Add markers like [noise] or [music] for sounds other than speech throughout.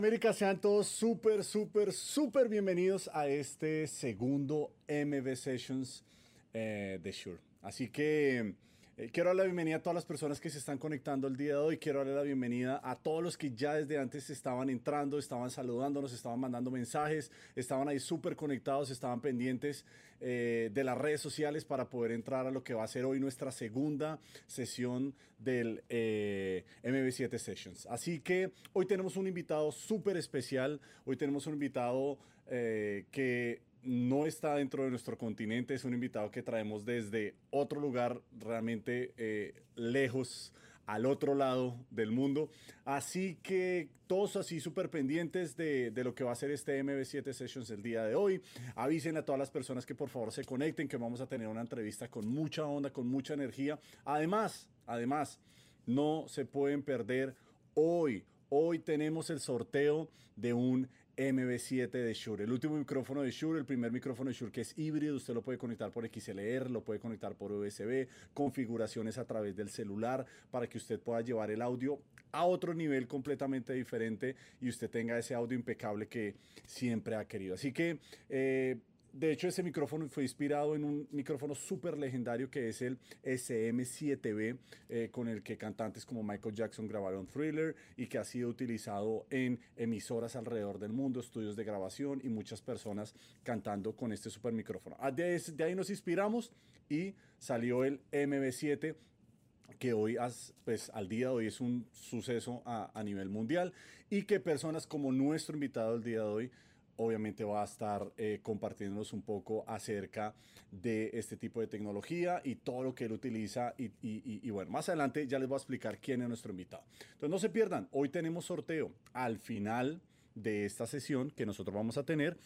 Latinoamérica, sean todos súper, súper, súper bienvenidos a este segundo MV Sessions eh, de Shure. Así que eh, quiero darle la bienvenida a todas las personas que se están conectando el día de hoy. Quiero darle la bienvenida a todos los que ya desde antes estaban entrando, estaban saludándonos, estaban mandando mensajes, estaban ahí súper conectados, estaban pendientes eh, de las redes sociales para poder entrar a lo que va a ser hoy nuestra segunda sesión del eh, MB7 Sessions. Así que hoy tenemos un invitado súper especial. Hoy tenemos un invitado que no está dentro de nuestro continente, es un invitado que traemos desde otro lugar realmente eh, lejos, al otro lado del mundo. Así que todos así súper pendientes de, de, lo que va a ser este MB7 Sessions el día de hoy. Avisen a todas las personas que por favor se conecten, que vamos a tener una entrevista con mucha onda, con mucha energía. Además, además, no se pueden perder hoy. Hoy tenemos el sorteo de un MB7 de Shure. El último micrófono de Shure, el primer micrófono de Shure que es híbrido, usted lo puede conectar por XLR, lo puede conectar por USB, configuraciones a través del celular para que usted pueda llevar el audio a otro nivel completamente diferente y usted tenga ese audio impecable que siempre ha querido. Así que eh, de hecho, ese micrófono fue inspirado en un micrófono súper legendario que es el SM7B, eh, con el que cantantes como Michael Jackson grabaron Thriller y que ha sido utilizado en emisoras alrededor del mundo, estudios de grabación y muchas personas cantando con este super micrófono. Ah, de, ahí nos inspiramos y salió el MB7 que hoy, pues, al día de hoy es un suceso a, nivel mundial y que personas como nuestro invitado el día de hoy obviamente va a estar eh, compartiéndonos un poco acerca de este tipo de tecnología y todo lo que él utiliza. Y, y, bueno, más adelante ya les voy a explicar quién es nuestro invitado. Entonces no se pierdan, hoy tenemos sorteo al final de esta sesión que nosotros vamos a tener.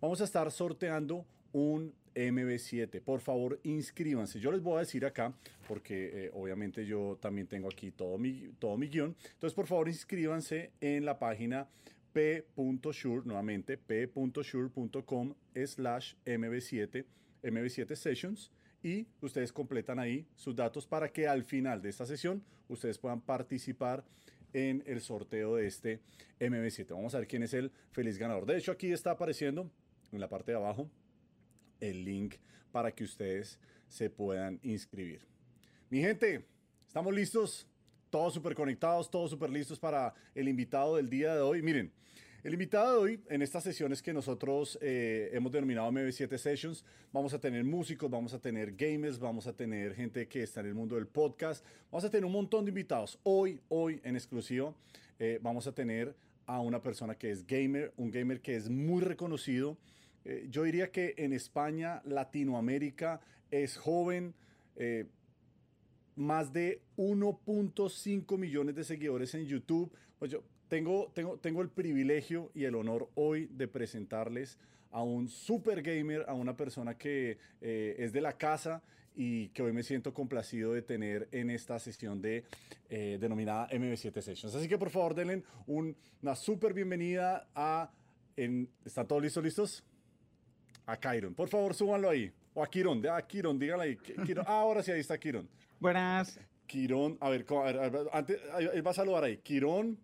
Vamos a estar sorteando un MB7. Por favor, inscríbanse. Yo les voy a decir acá, porque eh, obviamente yo también tengo aquí todo mi, todo mi guion. Entonces, por favor, inscríbanse en la página p.shure, nuevamente p.shure.com slash mb7, mb7 sessions y ustedes completan ahí sus datos para que al final de esta sesión ustedes puedan participar en el sorteo de este MB7. Vamos a ver quién es el feliz ganador. De hecho, aquí está apareciendo en la parte de abajo el link para que ustedes se puedan inscribir. Mi gente, ¿estamos listos? Todos súper conectados, todos súper listos para el invitado del día de hoy. Miren, el invitado de hoy, en estas sesiones que nosotros eh, hemos denominado MB7 Sessions, vamos a tener músicos, vamos a tener gamers, vamos a tener gente que está en el mundo del podcast, vamos a tener un montón de invitados. Hoy, hoy en exclusivo, eh, vamos a tener a una persona que es gamer, un gamer que es muy reconocido. Eh, yo diría que en España, Latinoamérica, es joven más de 1.5 millones de seguidores en YouTube. Pues yo, tengo, tengo, tengo el privilegio y el honor hoy de presentarles a un super gamer, a una persona que eh, es de la casa y que hoy me siento complacido de tener en esta sesión de eh, denominada MB7 Sessions. Así que por favor denle una super bienvenida a... En, ¿Están todos listos? ¿Listos? A Kiron. Por favor, súbanlo ahí. O a Kiron. A Kiron, díganle ahí. Ah, ahora sí, ahí está Kiron. Buenas. Kiron, a ver, a ver, antes, él va a saludar ahí. Kiron,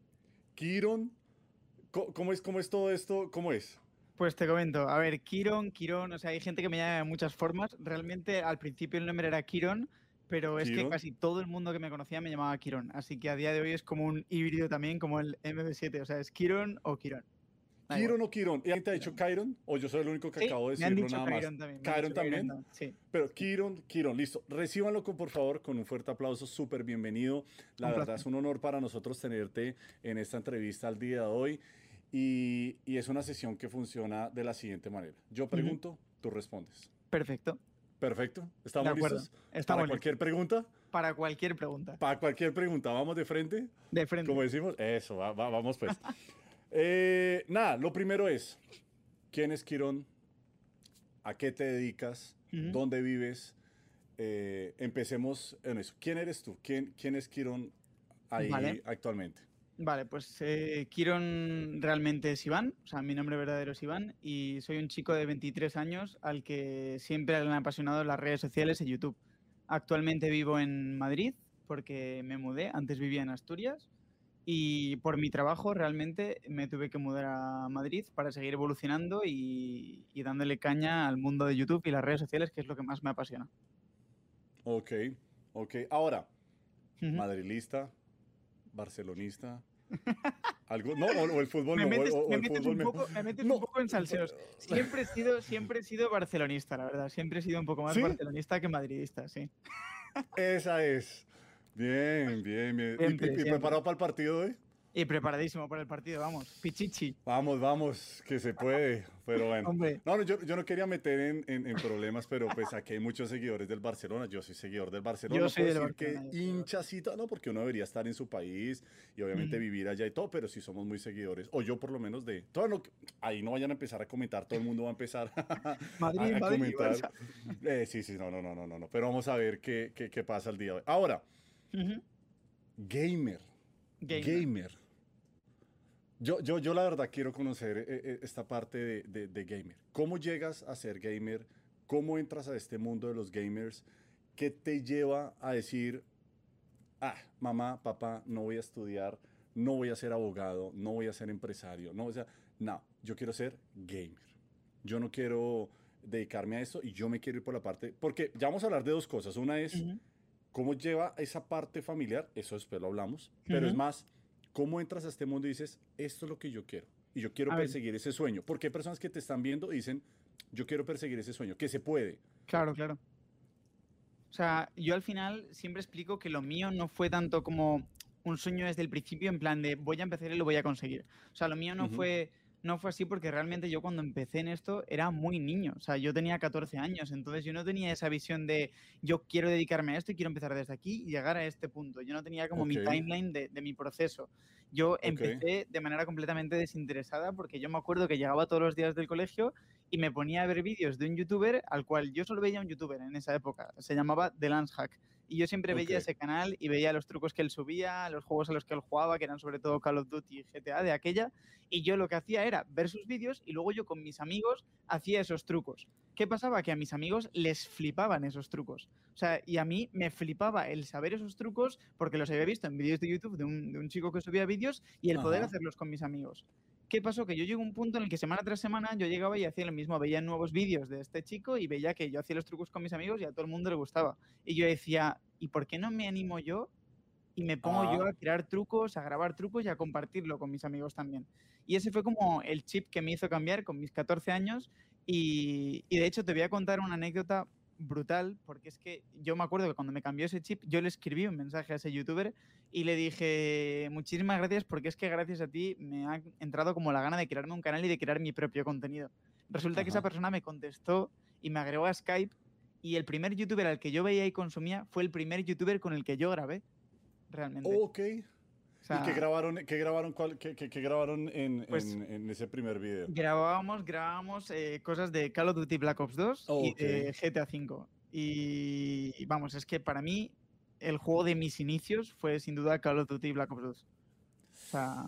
Kiron, ¿cómo es, cómo es todo esto? ¿Cómo es? Pues te comento, a ver, Kiron, Kiron, o sea, hay gente que me llama de muchas formas. Realmente al principio el nombre era Kiron, pero es que casi todo el mundo que me conocía me llamaba Kiron. Así que a día de hoy es como un híbrido también, como el MB7, o sea, es Kiron o Kiron. ¿Kiron o Kiron? ¿Y alguien te ha dicho Kiron? ¿O yo soy el único que acabo de decirlo nada más? También, Kiron también. Sí. Pero Kiron, Kiron, listo. Recíbanlo con, por favor con un fuerte aplauso, súper bienvenido. La verdad es un honor para nosotros tenerte en esta entrevista al día de hoy. Y, y es una sesión que funciona de la siguiente manera. Yo pregunto, tú respondes. Perfecto. Perfecto. ¿Estamos listos? Estamos ¿Para cualquier pregunta? Para cualquier pregunta. Para cualquier pregunta. ¿Vamos de frente? De frente. Como decimos. Eso, vamos pues. [laughs] Eh, nada, lo primero es, ¿quién es Quirón? ¿A qué te dedicas? ¿Dónde vives? Eh, empecemos en eso. ¿Quién eres tú? ¿Quién, quién es Quirón ahí actualmente? Vale, pues eh, Quirón realmente es Iván, o sea, mi nombre verdadero es Iván y soy un chico de 23 años al que siempre le han apasionado las redes sociales y YouTube. Actualmente vivo en Madrid porque me mudé, antes vivía en Asturias Y por mi trabajo realmente me tuve que mudar a Madrid para seguir evolucionando y, dándole caña al mundo de YouTube y las redes sociales, que es lo que más me apasiona. Ok, ok. Ahora, madrilista, barcelonista. ¿Algo? No, o, el fútbol me metes, me metes, un, poco, me metes un poco en salseos. [laughs] Siempre he, sido, siempre he sido barcelonista, la verdad. Siempre he sido un poco más barcelonista que madridista, sí. Esa es. Bien, bien, bien. ¿Y, preparado para el partido hoy? Y preparadísimo para el partido, vamos, pichichi. Vamos, vamos, que se puede, pero bueno. No, yo, yo, no quería meter en, en, problemas, pero pues aquí hay muchos seguidores del Barcelona, yo soy seguidor del Barcelona. Yo soy del decir que hinchacita, no, porque uno debería estar en su país y obviamente vivir allá y todo, pero sí somos muy seguidores, o yo por lo menos de... Todo no, ahí no vayan a empezar a comentar, todo el mundo va a empezar [laughs] Madrid, a, comentar. Eh, sí, sí, no, no, no, no, no, pero vamos a ver qué, qué, qué pasa el día de hoy. Ahora, gamer. gamer. Yo, yo, yo la verdad quiero conocer eh, eh, esta parte de, de, gamer. ¿Cómo llegas a ser gamer? ¿Cómo entras a este mundo de los gamers? ¿Qué te lleva a decir, ah, mamá, papá, no voy a estudiar, no voy a ser abogado, no voy a ser empresario? No, o sea, no, yo quiero ser gamer. Yo no quiero dedicarme a esto y yo me quiero ir por la parte, porque ya vamos a hablar de dos cosas. Una es cómo lleva esa parte familiar, eso después lo hablamos, pero es más ¿Cómo entras a este mundo y dices, esto es lo que yo quiero? Y yo quiero perseguir ese sueño. Porque hay personas que te están viendo y dicen, yo quiero perseguir ese sueño, que se puede. Claro, claro. O sea, yo al final siempre explico que lo mío no fue tanto como un sueño desde el principio, en plan de voy a empezar y lo voy a conseguir. O sea, lo mío no fue no fue así porque realmente yo cuando empecé en esto era muy niño, o sea, yo tenía 14 años, entonces yo no tenía esa visión de yo quiero dedicarme a esto y quiero empezar desde aquí y llegar a este punto. Yo no tenía como mi timeline de, mi proceso. Yo empecé de manera completamente desinteresada porque yo me acuerdo que llegaba todos los días del colegio y me ponía a ver vídeos de un youtuber al cual yo solo veía un youtuber en esa época, se llamaba The Lance Hack. Y yo siempre veía ese canal y veía los trucos que él subía, los juegos a los que él jugaba, que eran sobre todo Call of Duty y GTA de aquella. Y yo lo que hacía era ver sus vídeos y luego yo con mis amigos hacía esos trucos. ¿Qué pasaba? Que a mis amigos les flipaban esos trucos. O sea, y a mí me flipaba el saber esos trucos porque los había visto en vídeos de YouTube de un, chico que subía vídeos y el poder hacerlos con mis amigos. ¿Qué pasó? Que yo llegué a un punto en el que semana tras semana yo llegaba y hacía lo mismo, veía nuevos vídeos de este chico y veía que yo hacía los trucos con mis amigos y a todo el mundo le gustaba. Y yo decía, ¿y por qué no me animo yo y me pongo yo ah. a crear trucos, a grabar trucos y a compartirlo con mis amigos también? Y ese fue como el chip que me hizo cambiar con mis 14 años y, y de hecho te voy a contar una anécdota brutal, porque es que yo me acuerdo que cuando me cambió ese chip, yo le escribí un mensaje a ese youtuber y le dije, muchísimas gracias porque es que gracias a ti me ha entrado como la gana de crearme un canal y de crear mi propio contenido. Resulta que esa persona me contestó y me agregó a Skype y el primer youtuber al que yo veía y consumía fue el primer youtuber con el que yo grabé, realmente. Ok. ¿Y qué grabaron, qué grabaron, cuál, qué, qué, grabaron en, pues en, ese primer video? Grabábamos, grabábamos eh, cosas de Call of Duty Black Ops 2 y de GTA V. Y vamos, es que para mí el juego de mis inicios fue sin duda Call of Duty Black Ops 2. O sea...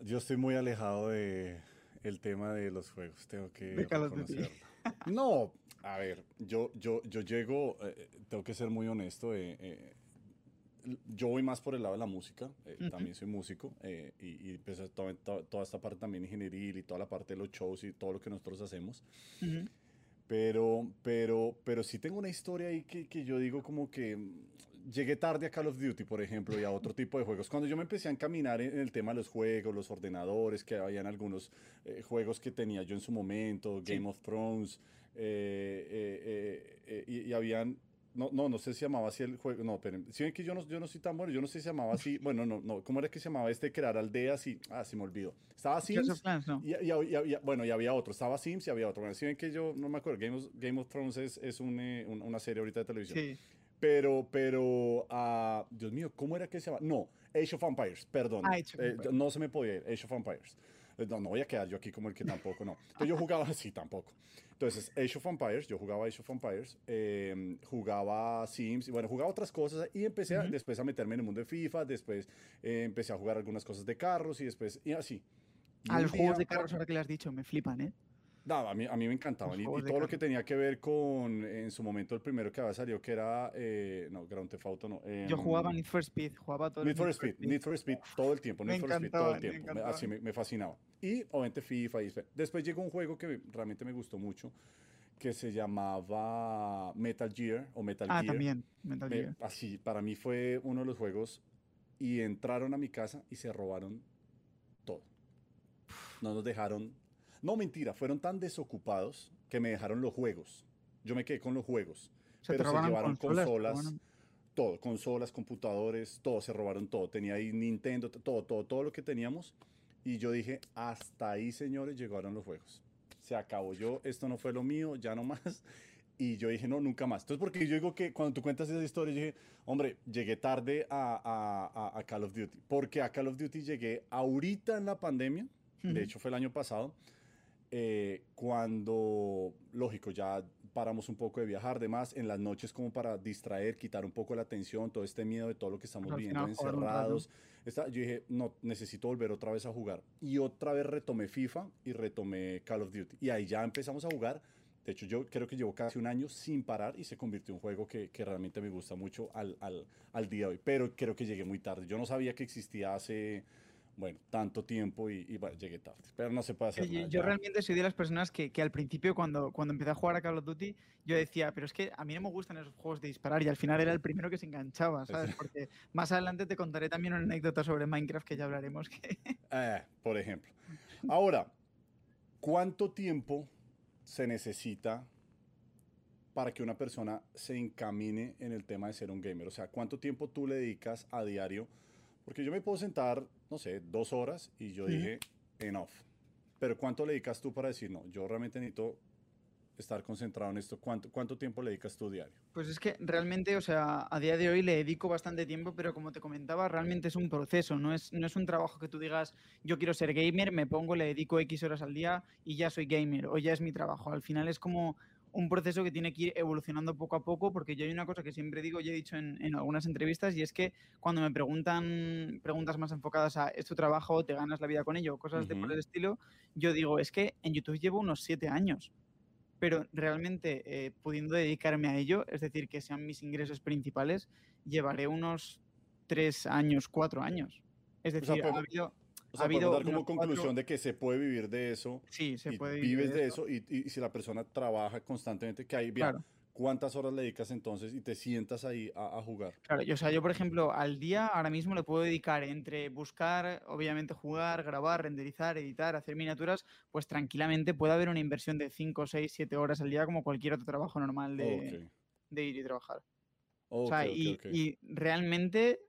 Yo estoy muy alejado de el tema de los juegos, tengo que de Call of Duty. No, a ver, yo, yo, yo llego, eh, tengo que ser muy honesto, eh, eh yo voy más por el lado de la música, eh, también soy músico eh, y, y pues, toda, toda, esta parte también ingenieril y toda la parte de los shows y todo lo que nosotros hacemos. Pero, pero, pero sí tengo una historia ahí que, que, yo digo como que mm, llegué tarde a Call of Duty, por ejemplo, y a otro tipo de juegos. Cuando yo me empecé a encaminar en, el tema de los juegos, los ordenadores, que habían algunos eh, juegos que tenía yo en su momento, Game of Thrones, y, y, habían no, no, no sé si llamaba así el juego. No, pero si ven que yo no, yo no soy tan bueno, yo no sé si se llamaba así. Bueno, no, no. ¿Cómo era que se llamaba este crear aldeas y. Ah, sí me olvido. Estaba Sims. y, y, bueno, y había otro. Estaba Sims y había otro. Bueno, si ven que yo no me acuerdo. Game of, Game of Thrones es, es eh, una serie ahorita de televisión. Sí. Pero, pero, uh, Dios mío, ¿cómo era que se llamaba? No, Age of Empires, perdón. Ah, eh, no se me podía ir, Age of Empires. Eh, no, no voy a quedar yo aquí como el que tampoco, no. Entonces yo jugaba así, tampoco. Entonces, Age of Empires, yo jugaba Age of Empires, eh, jugaba Sims, y bueno, jugaba otras cosas y empecé después a meterme en el mundo de FIFA, después eh, empecé a jugar algunas cosas de carros y después, y así. a los juegos de carros, ahora que le has dicho, me flipan, ¿eh? No, a mí, a mí me encantaban. Y, todo lo que tenía que ver con, en su momento, el primero que había salido, que era, eh, no, Grand Theft Auto, no. Yo jugaba Need for Speed, jugaba todo Need for Speed, Need for Speed, todo el tiempo, Need for Speed, todo el tiempo. así me, fascinaba. Y, obviamente, FIFA. Y, después llegó un juego que realmente me gustó mucho, que se llamaba Metal Gear, o Metal ah, Gear. también, Metal Gear. así, para mí fue uno de los juegos, y entraron a mi casa y se robaron todo. No nos dejaron no, mentira, fueron tan desocupados que me dejaron los juegos. Yo me quedé con los juegos. pero se llevaron consolas, todo, consolas, computadores, todo, se robaron todo. Tenía ahí Nintendo, todo, todo, todo lo que teníamos. Y yo dije, hasta ahí, señores, llegaron los juegos. Se acabó yo, esto no fue lo mío, ya no más. [laughs] Y yo dije, no, nunca más. Entonces, porque yo digo que cuando tú cuentas esa historia, yo dije, hombre, llegué tarde a, a, a Call of Duty. Porque a Call of Duty llegué ahorita en la pandemia, de hecho fue el año pasado, eh, cuando, lógico, ya paramos un poco de viajar, demás, en las noches como para distraer, quitar un poco la atención, todo este miedo de todo lo que estamos viviendo encerrados. yo dije, no, necesito volver otra vez a jugar. Y otra vez retomé FIFA y retomé Call of Duty. Y ahí ya empezamos a jugar. De hecho, yo creo que llevo casi un año sin parar y se convirtió en un juego que, que realmente me gusta mucho al, al, al día de hoy. Pero creo que llegué muy tarde. Yo no sabía que existía hace bueno, tanto tiempo y, llegué tarde. Pero no se puede hacer nada. Yo, realmente soy de las personas que, al principio, cuando, cuando empecé a jugar a Call of Duty, yo decía, pero es que a mí no me gustan esos juegos de disparar y al final era el primero que se enganchaba, ¿sabes? Porque más adelante te contaré también una anécdota sobre Minecraft que ya hablaremos. Que... [laughs] Eh, por ejemplo. Ahora, ¿cuánto tiempo se necesita para que una persona se encamine en el tema de ser un gamer? O sea, ¿cuánto tiempo tú le dedicas a diario? Porque yo me puedo sentar, no sé, dos horas y yo dije, enough. Pero ¿cuánto le dedicas tú para decir, no, yo realmente necesito estar concentrado en esto? ¿Cuánto, ¿Cuánto tiempo le dedicas tú diario? Pues es que realmente, o sea, a día de hoy le dedico bastante tiempo, pero como te comentaba, realmente es un proceso, no es, no es un trabajo que tú digas, yo quiero ser gamer, me pongo, le dedico X horas al día y ya soy gamer o ya es mi trabajo. Al final es como un proceso que tiene que ir evolucionando poco a poco, porque yo hay una cosa que siempre digo, y he dicho en, algunas entrevistas, y es que cuando me preguntan preguntas más enfocadas a ¿es tu trabajo? ¿Te ganas la vida con ello? Cosas de por el estilo, yo digo, es que en YouTube llevo unos siete años, pero realmente eh, pudiendo dedicarme a ello, es decir, que sean mis ingresos principales, llevaré unos tres años, cuatro años. Es decir, ha habido o sea, ha dar como conclusión de que se puede vivir de eso. Sí, se puede vivir Vives de eso, y, y, si la persona trabaja constantemente, que hay, bien, ¿cuántas horas le dedicas entonces y te sientas ahí a, jugar? Claro, yo, o sea, yo por ejemplo, al día ahora mismo le puedo dedicar entre buscar, obviamente jugar, grabar, renderizar, editar, hacer miniaturas, pues tranquilamente puede haber una inversión de 5, 6, 7 horas al día como cualquier otro trabajo normal de, de ir y trabajar. o sea, y, y realmente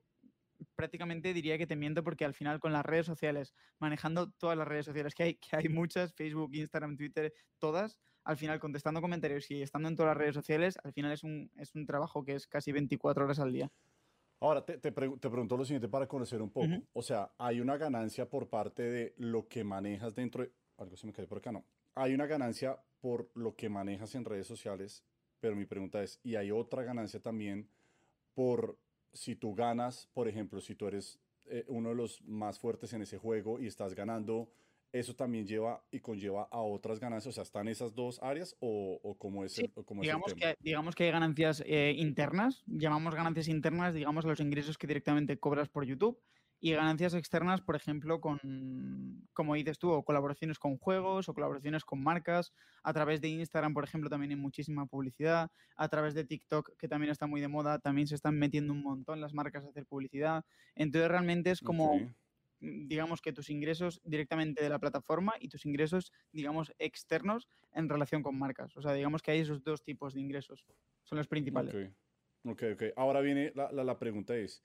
prácticamente diría que te miento porque al final con las redes sociales, manejando todas las redes sociales que hay, que hay muchas, Facebook, Instagram, Twitter, todas, al final contestando comentarios y estando en todas las redes sociales, al final es un, es un trabajo que es casi 24 horas al día. Ahora, te, te, pregunto lo siguiente para conocer un poco. O sea, hay una ganancia por parte de lo que manejas dentro de... Algo se me cae por acá, no. Hay una ganancia por lo que manejas en redes sociales, pero mi pregunta es, ¿y hay otra ganancia también por si tú ganas, por ejemplo, si tú eres eh, uno de los más fuertes en ese juego y estás ganando, eso también lleva y conlleva a otras ganancias. O sea, ¿están esas dos áreas o, o cómo es, el, digamos Que, digamos que hay ganancias eh, internas, llamamos ganancias internas, digamos, los ingresos que directamente cobras por YouTube y ganancias externas, por ejemplo, con, como dices tú, o colaboraciones con juegos o colaboraciones con marcas. A través de Instagram, por ejemplo, también hay muchísima publicidad. A través de TikTok, que también está muy de moda, también se están metiendo un montón las marcas a hacer publicidad. Entonces, realmente es como, digamos, que tus ingresos directamente de la plataforma y tus ingresos, digamos, externos en relación con marcas. O sea, digamos que hay esos dos tipos de ingresos. Son los principales. Ok, ok. Ahora viene la, la, pregunta es,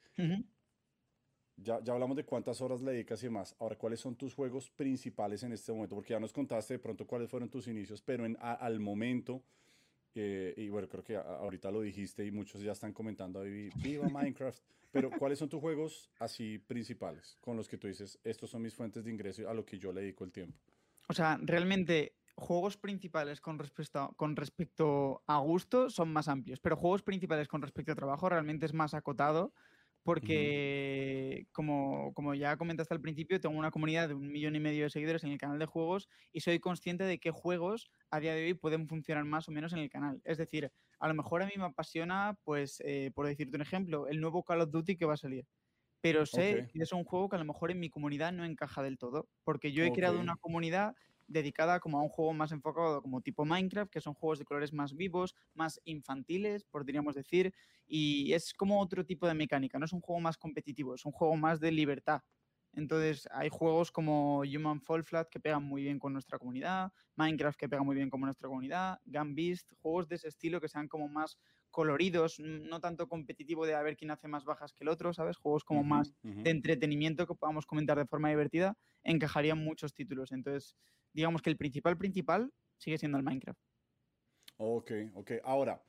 ya, ya hablamos de cuántas horas le dedicas y más. Ahora, ¿cuáles son tus juegos principales en este momento? Porque ya nos contaste de pronto cuáles fueron tus inicios, pero en, al momento, eh, y bueno, creo que ahorita lo dijiste y muchos ya están comentando, viva Minecraft, pero ¿cuáles son tus juegos así principales con los que tú dices, estos son mis fuentes de ingreso a lo que yo le dedico el tiempo? O sea, realmente juegos principales con respecto, a, con respecto a gusto son más amplios, pero juegos principales con respecto a trabajo realmente es más acotado porque como, como ya comentaste al principio, tengo una comunidad de un millón y medio de seguidores en el canal de juegos y soy consciente de qué juegos a día de hoy pueden funcionar más o menos en el canal. Es decir, a lo mejor a mí me apasiona, pues, eh, por decirte un ejemplo, el nuevo Call of Duty que va a salir. Pero sé que es un juego que a lo mejor en mi comunidad no encaja del todo, porque yo he creado una comunidad dedicada como a un juego más enfocado como tipo Minecraft, que son juegos de colores más vivos, más infantiles, podríamos decir, y es como otro tipo de mecánica, no es un juego más competitivo, es un juego más de libertad. Entonces hay juegos como Human Fall Flat que pegan muy bien con nuestra comunidad, Minecraft que pega muy bien con nuestra comunidad, Gun Beast, juegos de ese estilo que sean como más coloridos, no tanto competitivo de a ver quién hace más bajas que el otro, ¿sabes? Juegos como más de entretenimiento que podamos comentar de forma divertida, encajarían muchos títulos. Entonces, digamos que el principal principal sigue siendo el Minecraft. Ok, ok. Ahora,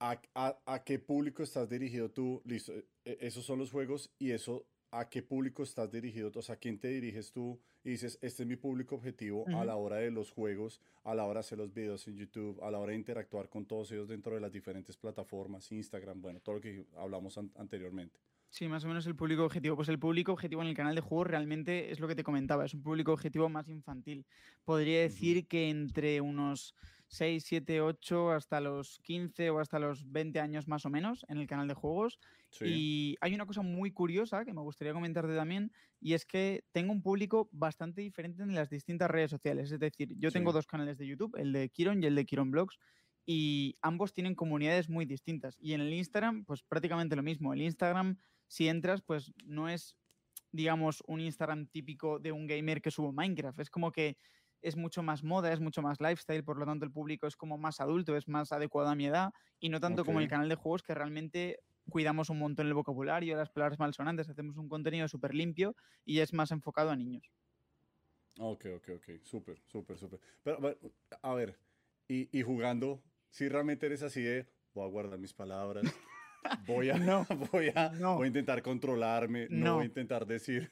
¿a, qué público estás dirigido tú? Listo, e, esos son los juegos y eso, ¿a qué público estás dirigido? O sea, ¿a quién te diriges tú y dices, este es mi público objetivo a la hora de los juegos, a la hora de hacer los videos en YouTube, a la hora de interactuar con todos ellos dentro de las diferentes plataformas, Instagram, bueno, todo lo que hablamos anteriormente? Sí, más o menos el público objetivo. Pues el público objetivo en el canal de juegos realmente es lo que te comentaba, es un público objetivo más infantil. Podría decir que entre unos 6, 7, 8 hasta los 15 o hasta los 20 años más o menos en el canal de juegos. Y hay una cosa muy curiosa que me gustaría comentarte también, y es que tengo un público bastante diferente en las distintas redes sociales. Es decir, yo tengo dos canales de YouTube, el de Kiron y el de Kiron Blogs, y ambos tienen comunidades muy distintas. Y en el Instagram, pues prácticamente lo mismo. El Instagram si entras, pues no es, digamos, un Instagram típico de un gamer que subo Minecraft. Es como que es mucho más moda, es mucho más lifestyle, por lo tanto el público es como más adulto, es más adecuado a mi edad y no tanto como el canal de juegos que realmente cuidamos un montón el vocabulario, las palabras malsonantes, hacemos un contenido súper limpio y es más enfocado a niños. Ok, ok, ok, súper, súper, súper. Pero, a ver, y, y jugando, si realmente eres así de, voy a guardar mis palabras, [laughs] voy a, no, voy a, voy a intentar controlarme, no. voy a intentar decir.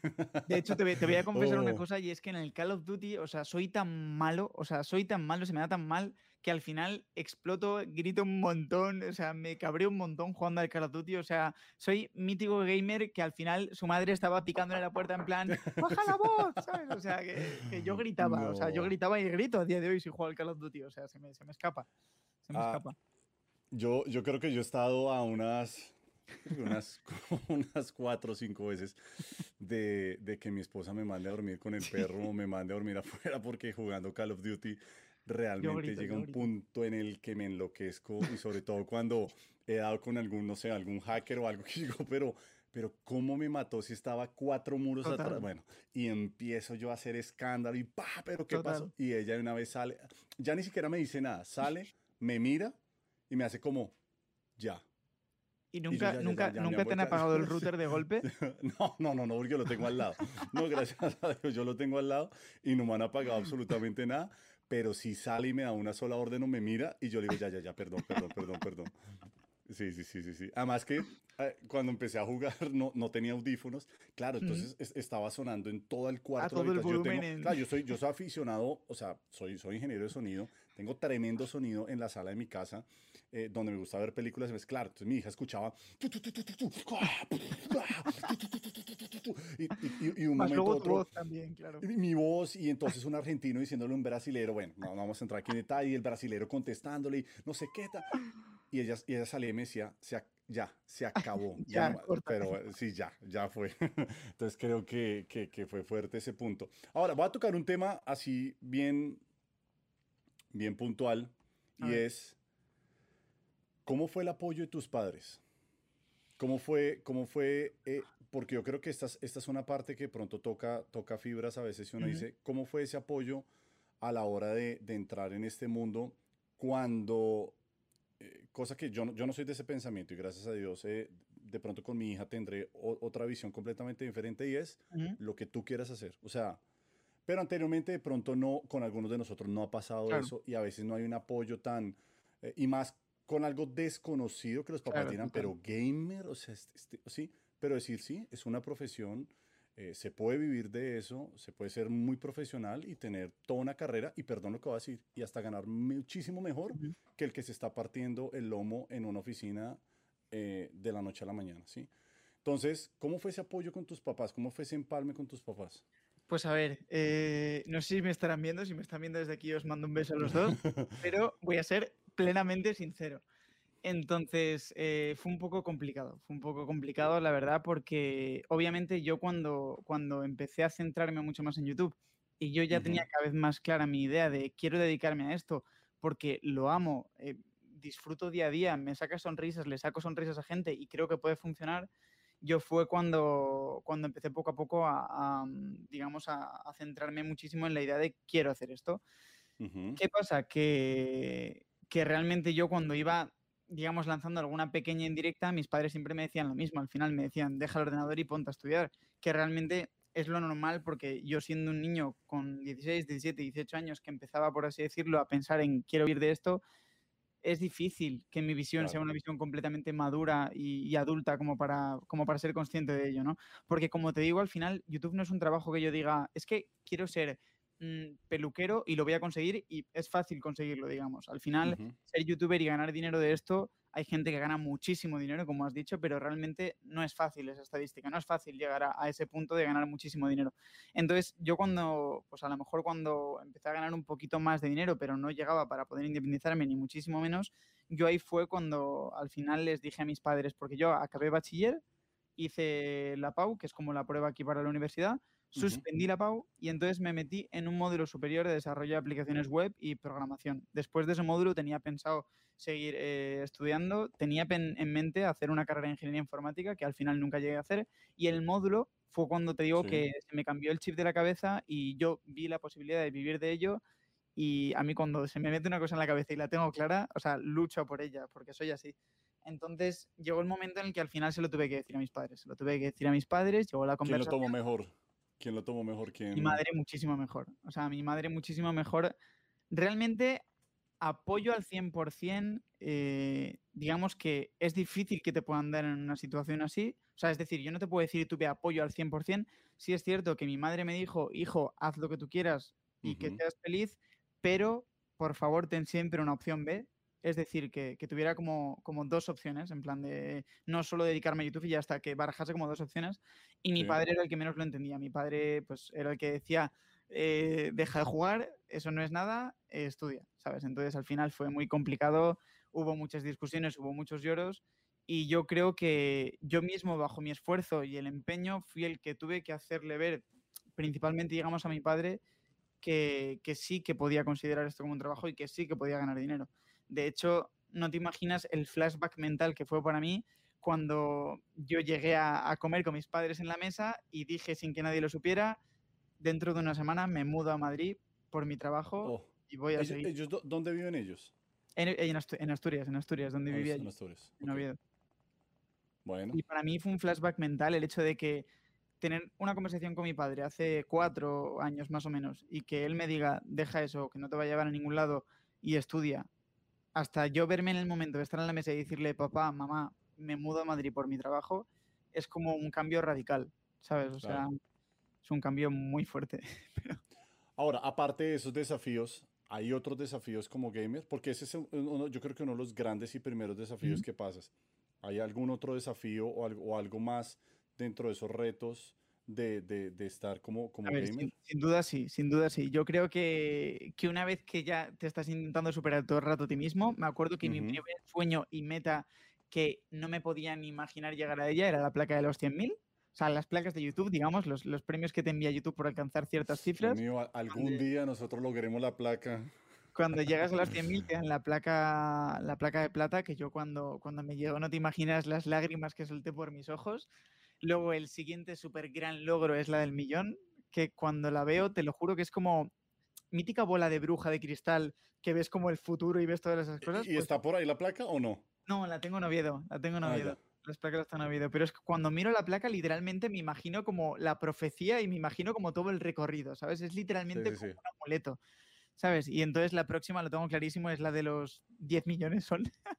De hecho, te, voy a confesar una oh. cosa y es que en el Call of Duty, o sea, soy tan malo, o sea, soy tan malo, se me da tan mal que al final exploto, grito un montón, o sea, me cabreo un montón jugando al Call of Duty, o sea, soy mítico gamer que al final su madre estaba picándole la puerta en plan, ¡baja la voz! ¿sabes? O sea, que, yo gritaba, o sea, yo gritaba y grito a día de hoy si juego al Call of Duty, o sea, se me, se me escapa, se me ah, escapa. Yo, yo creo que yo he estado a unas, unas, [laughs] unas cuatro o cinco veces de, de, que mi esposa me mande a dormir con el perro o me mande a dormir afuera porque jugando Call of Duty realmente llega un punto en el que me enloquezco y sobre todo cuando he dado con algún, no sé, algún hacker o algo [laughs] que digo, pero, pero ¿cómo me mató si estaba cuatro muros atrás? Bueno, y empiezo yo a hacer escándalo y pa, pero ¿qué pasó? Y ella de una vez sale, ya ni siquiera me dice nada, sale, me mira y me hace como, ya. ¿Y nunca, nunca, nunca te han apagado el [laughs] router de golpe? [laughs] no, no, no, no, porque lo tengo al lado. No, gracias a Dios, yo lo tengo al lado y no me han apagado absolutamente nada. Pero si sale y me da una sola orden o me mira y yo le digo, ya, ya, ya, perdón, perdón, perdón, perdón. Sí, sí, sí, sí, sí. Además que eh, cuando empecé a jugar no, no tenía audífonos. Claro, entonces estaba sonando en todo el cuarto. todo el yo, claro, yo, soy, yo soy aficionado, o sea, soy, soy ingeniero de sonido. Tengo tremendo sonido en la sala de mi casa, eh, donde me gusta ver películas. Es claro, entonces mi hija escuchaba. Y, un momento otro. también, claro. Mi voz, y entonces un argentino diciéndole a un brasilero, bueno, no, vamos a entrar aquí en detalle, y el brasilero contestándole, no sé qué tal. Y ella, y ella salía y me decía, se, ya, se acabó. ya, pero eh, sí, ya, ya fue. Entonces creo que, que, que, fue fuerte ese punto. Ahora, voy a tocar un tema así bien, bien puntual y es, ¿cómo fue el apoyo de tus padres? ¿Cómo fue, cómo fue eh, porque yo creo que esta, esta es una parte que pronto toca, toca fibras a veces y uno dice, ¿cómo fue ese apoyo a la hora de, de entrar en este mundo cuando eh, cosa que yo no, yo no soy de ese pensamiento y gracias a Dios eh, de pronto con mi hija tendré otra visión completamente diferente y es lo que tú quieras hacer. O sea, pero anteriormente de pronto no, con algunos de nosotros no ha pasado eso y a veces no hay un apoyo tan, eh, y más con algo desconocido que los papás dirán, pero gamer, o sea, este, este, sí, pero decir sí, es una profesión eh, se puede vivir de eso, se puede ser muy profesional y tener toda una carrera, y perdón lo que voy a decir, y hasta ganar muchísimo mejor que el que se está partiendo el lomo en una oficina eh, de la noche a la mañana, ¿sí? Entonces, ¿cómo fue ese apoyo con tus papás? ¿Cómo fue ese empalme con tus papás? Pues a ver, eh, no sé si me estarán viendo, si me están viendo desde aquí os mando un beso a los dos, [laughs] pero voy a ser plenamente sincero. Entonces, eh, fue un poco complicado, fue un poco complicado, la verdad, porque obviamente yo cuando, cuando empecé a centrarme mucho más en YouTube y yo ya tenía cada vez más clara mi idea de quiero dedicarme a esto porque lo amo, eh, disfruto día a día, me saca sonrisas, le saco sonrisas a gente y creo que puede funcionar, yo fue cuando, cuando empecé poco a poco a, mm, digamos, a, centrarme muchísimo en la idea de quiero hacer esto. ¿Qué pasa? Que, que realmente yo cuando iba, digamos, lanzando alguna pequeña indirecta, mis padres siempre me decían lo mismo. Al final me decían, deja el ordenador y ponte a estudiar. Que realmente es lo normal porque yo siendo un niño con 16, 17, 18 años que empezaba, por así decirlo, a pensar en quiero ir de esto, es difícil que mi visión sea una visión completamente madura y, adulta como para, como para ser consciente de ello, ¿no? Porque como te digo, al final YouTube no es un trabajo que yo diga, es que quiero ser Mm, peluquero y lo voy a conseguir y es fácil conseguirlo, digamos. Al final, ser youtuber y ganar dinero de esto, hay gente que gana muchísimo dinero, como has dicho, pero realmente no es fácil esa estadística, no es fácil llegar a, ese punto de ganar muchísimo dinero. Entonces, yo cuando, pues a lo mejor cuando empecé a ganar un poquito más de dinero, pero no llegaba para poder independizarme ni muchísimo menos, yo ahí fue cuando al final les dije a mis padres, porque yo acabé bachiller, hice la PAU, que es como la prueba aquí para la universidad, suspendí la PAU y entonces me metí en un módulo superior de desarrollo de aplicaciones web y programación. Después de ese módulo tenía pensado seguir eh, estudiando, tenía en mente hacer una carrera de ingeniería informática que al final nunca llegué a hacer y el módulo fue cuando te digo que se me cambió el chip de la cabeza y yo vi la posibilidad de vivir de ello y a mí cuando se me mete una cosa en la cabeza y la tengo clara, o sea, lucho por ella porque soy así. Entonces llegó el momento en el que al final se lo tuve que decir a mis padres. Se lo tuve que decir a mis padres, llegó la conversación. ¿Quién lo tomó mejor? ¿Quién lo tomó mejor? ¿Quién? Mi madre muchísimo mejor. O sea, mi madre muchísimo mejor. Realmente apoyo al 100%, eh, digamos que es difícil que te puedan dar en una situación así. O sea, es decir, yo no te puedo decir tuve apoyo al 100%. Sí es cierto que mi madre me dijo, hijo, haz lo que tú quieras y que seas feliz, pero por favor ten siempre una opción B. Es decir, que, tuviera como, como, dos opciones, en plan de no solo dedicarme a YouTube y ya hasta que barajase como dos opciones. Y mi padre era el que menos lo entendía. Mi padre, pues, era el que decía, eh, deja de jugar, eso no es nada, estudia, ¿sabes? Entonces, al final fue muy complicado, hubo muchas discusiones, hubo muchos lloros. Y yo creo que yo mismo, bajo mi esfuerzo y el empeño, fui el que tuve que hacerle ver, principalmente, digamos, a mi padre, que, que sí que podía considerar esto como un trabajo y que sí que podía ganar dinero. De hecho, no te imaginas el flashback mental que fue para mí cuando yo llegué a, comer con mis padres en la mesa y dije sin que nadie lo supiera, dentro de una semana me mudo a Madrid por mi trabajo oh. y voy a seguir. ¿Dónde viven ellos? En, Asturias, en Asturias, donde vivía En Asturias. En Oviedo. Bueno. Y para mí fue un flashback mental el hecho de que tener una conversación con mi padre hace cuatro años más o menos y que él me diga, deja eso, que no te va a llevar a ningún lado y estudia hasta yo verme en el momento de estar en la mesa y decirle, papá, mamá, me mudo a Madrid por mi trabajo, es como un cambio radical, ¿sabes? O sea, es un cambio muy fuerte. [laughs] Ahora, aparte de esos desafíos, ¿hay otros desafíos como gamer? Porque ese es uno, yo creo que uno de los grandes y primeros desafíos que pasas. ¿Hay algún otro desafío o algo, o algo más dentro de esos retos de, de, de estar como, como gamer? Sin, duda sí, sin duda sí. Yo creo que, que, una vez que ya te estás intentando superar todo el rato a ti mismo, me acuerdo que mi primer sueño y meta que no me podía ni imaginar llegar a ella era la placa de los 100.000. O sea, las placas de YouTube, digamos, los, los, premios que te envía YouTube por alcanzar ciertas cifras. Mío, algún día nosotros logremos la placa. Cuando llegas a las [laughs] 100.000 te dan la placa, la placa de plata, que yo cuando, cuando me llegó no te imaginas las lágrimas que solté por mis ojos. Luego el siguiente súper gran logro es la del millón, que cuando la veo te lo juro que es como mítica bola de bruja de cristal que ves como el futuro y ves todas esas cosas. ¿Y pues está por ahí la placa o no? No, la tengo en Oviedo, la tengo en ah, Oviedo. Las placas están en Oviedo, pero es que cuando miro la placa literalmente me imagino como la profecía y me imagino como todo el recorrido, ¿sabes? Es literalmente como un amuleto, ¿sabes? Y entonces la próxima, lo tengo clarísimo, es la de los 10 millones son. [laughs]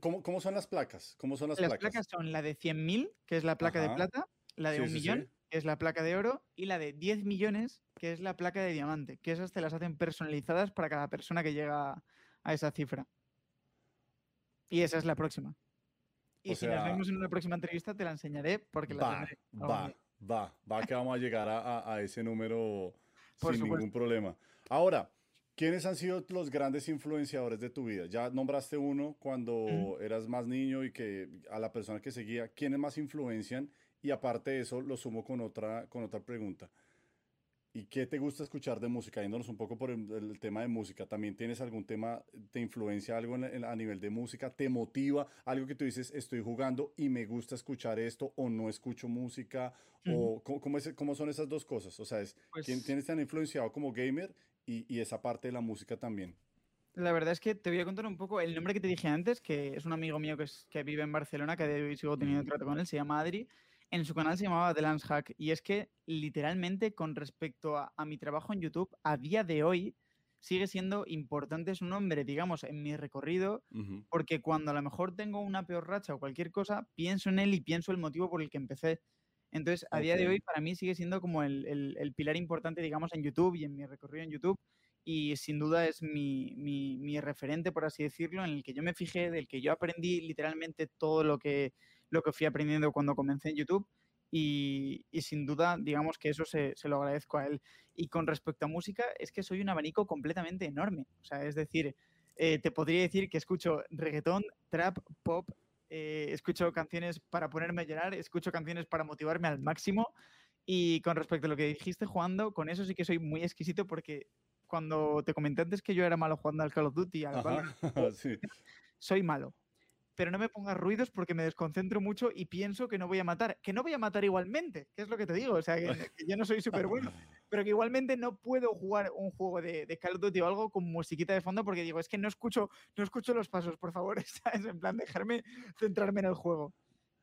¿Cómo, ¿Cómo, son las placas? ¿Cómo son las, las placas? son la de 100.000, que es la placa de plata, la de un millón, que es la placa de oro, y la de 10 millones, que es la placa de diamante, que esas te las hacen personalizadas para cada persona que llega a esa cifra. Y esa es la próxima. Y si nos vemos en una próxima entrevista, te la enseñaré porque la va, Va, va, va, que vamos a llegar a, ese número sin ningún problema. Ahora, ¿quiénes han sido los grandes influenciadores de tu vida? Ya nombraste uno cuando eras más niño y que a la persona que seguía, ¿quiénes más influencian? Y aparte de eso, lo sumo con otra, con otra pregunta. ¿Y qué te gusta escuchar de música? Yéndonos un poco por el, tema de música, ¿también tienes algún tema, te influencia algo a nivel de música? ¿Te motiva algo que tú dices, estoy jugando y me gusta escuchar esto o no escucho música? ¿O ¿cómo, es, cómo, son esas dos cosas? O sea, es, pues ¿quién tienes tan influenciado como gamer y, y, esa parte de la música también? La verdad es que te voy a contar un poco el nombre que te dije antes, que es un amigo mío que, es, que vive en Barcelona, que sigo teniendo trato con él, se llama Adri en su canal se llamaba The Lance Hack. Y es que, literalmente, con respecto a, mi trabajo en YouTube, a día de hoy sigue siendo importante su nombre, digamos, en mi recorrido, porque cuando a lo mejor tengo una peor racha o cualquier cosa, pienso en él y pienso el motivo por el que empecé. Entonces, a día de hoy, para mí sigue siendo como el, el, pilar importante, digamos, en YouTube y en mi recorrido en YouTube. Y sin duda es mi, mi, mi referente, por así decirlo, en el que yo me fijé, del que yo aprendí literalmente todo lo que lo que fui aprendiendo cuando comencé en YouTube. Y, sin duda, digamos que eso se, lo agradezco a él. Y con respecto a música, es que soy un abanico completamente enorme. O sea, es decir, eh, te podría decir que escucho reggaetón, trap, pop, eh, escucho canciones para ponerme a llorar, escucho canciones para motivarme al máximo. Y con respecto a lo que dijiste jugando, con eso sí que soy muy exquisito porque cuando te comenté antes que yo era malo jugando al Call of Duty, [laughs] soy malo pero no me pongas ruidos porque me desconcentro mucho y pienso que no voy a matar. Que no voy a matar igualmente, que es lo que te digo. O sea, que, yo no soy [laughs] súper bueno, pero que igualmente no puedo jugar un juego de, de, Call of Duty o algo con musiquita de fondo porque digo, es que no escucho, no escucho los pasos, por favor, [laughs] ¿sabes? En plan, dejarme centrarme en el juego.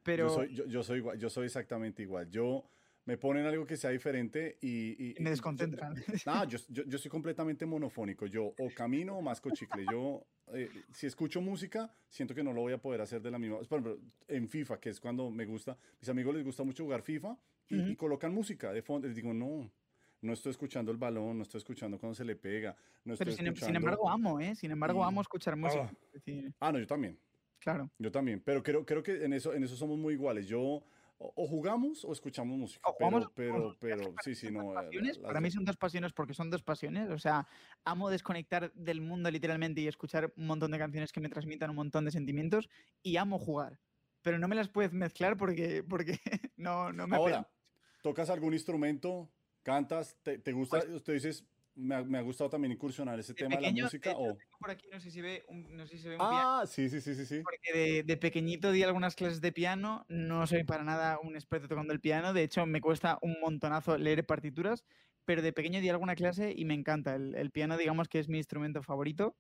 Pero... Yo soy, yo, soy igual, yo soy exactamente igual. Yo me ponen algo que sea diferente y... y, me desconcentran. [laughs] No, yo, yo, yo, soy completamente monofónico. Yo o camino o masco chicle. Yo, eh, si escucho música, siento que no lo voy a poder hacer de la misma... Por ejemplo, en FIFA, que es cuando me gusta, mis amigos les gusta mucho jugar FIFA y, colocan música de fondo. Les digo, no, no estoy escuchando el balón, no estoy escuchando cuando se le pega. No estoy Pero sin, escuchando... sin, embargo amo, ¿eh? Sin embargo amo escuchar música. Ah. ah, no, yo también. Claro. Yo también, pero creo, creo que en eso, en eso somos muy iguales. Yo o, jugamos o escuchamos música. pero, pero, pero, sí, sí, no. Eh, para mí son dos pasiones porque son dos pasiones. O sea, amo desconectar del mundo literalmente y escuchar un montón de canciones que me transmitan un montón de sentimientos y amo jugar. Pero no me las puedes mezclar porque, porque [laughs] no, no me. Ahora, ¿tocas algún instrumento? ¿Cantas? ¿Te, te gusta? Pues Usted dices, me ha, me ha, gustado también incursionar ese tema de la música. o... Por aquí no sé si ve un, no sé si ve un ah, sí, sí, sí, sí, sí. Porque de, de, pequeñito di algunas clases de piano, no soy para nada un experto tocando el piano, de hecho me cuesta un montonazo leer partituras, pero de pequeño di alguna clase y me encanta. El, el piano, digamos que es mi instrumento favorito.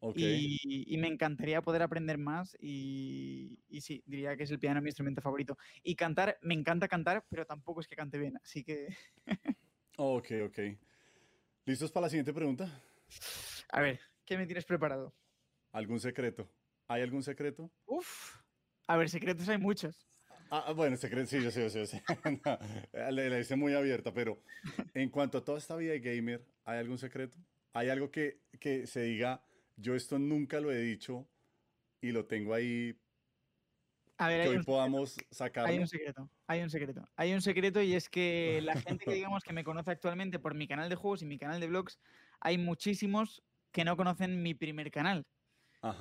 Okay. Y, y, me encantaría poder aprender más y, y, sí, diría que es el piano mi instrumento favorito. Y cantar, me encanta cantar, pero tampoco es que cante bien, así que... [laughs] ok, ok. ¿Listos para la siguiente pregunta? A ver, ¿qué me tienes preparado? ¿Algún secreto? ¿Hay algún secreto? Uf. A ver, secretos hay muchos. Ah, ah bueno, secretos, sí, yo sé, yo sé. le, le [laughs] hice muy abierta, pero en cuanto a toda esta vida de gamer, ¿hay algún secreto? ¿Hay algo que, que se diga, yo esto nunca lo he dicho y lo tengo ahí a ver, que hoy podamos sacar. Hay un secreto, hay un secreto. Hay un secreto y es que la gente que [laughs] digamos que me conoce actualmente por mi canal de juegos y mi canal de vlogs, hay muchísimos que no conocen mi primer canal.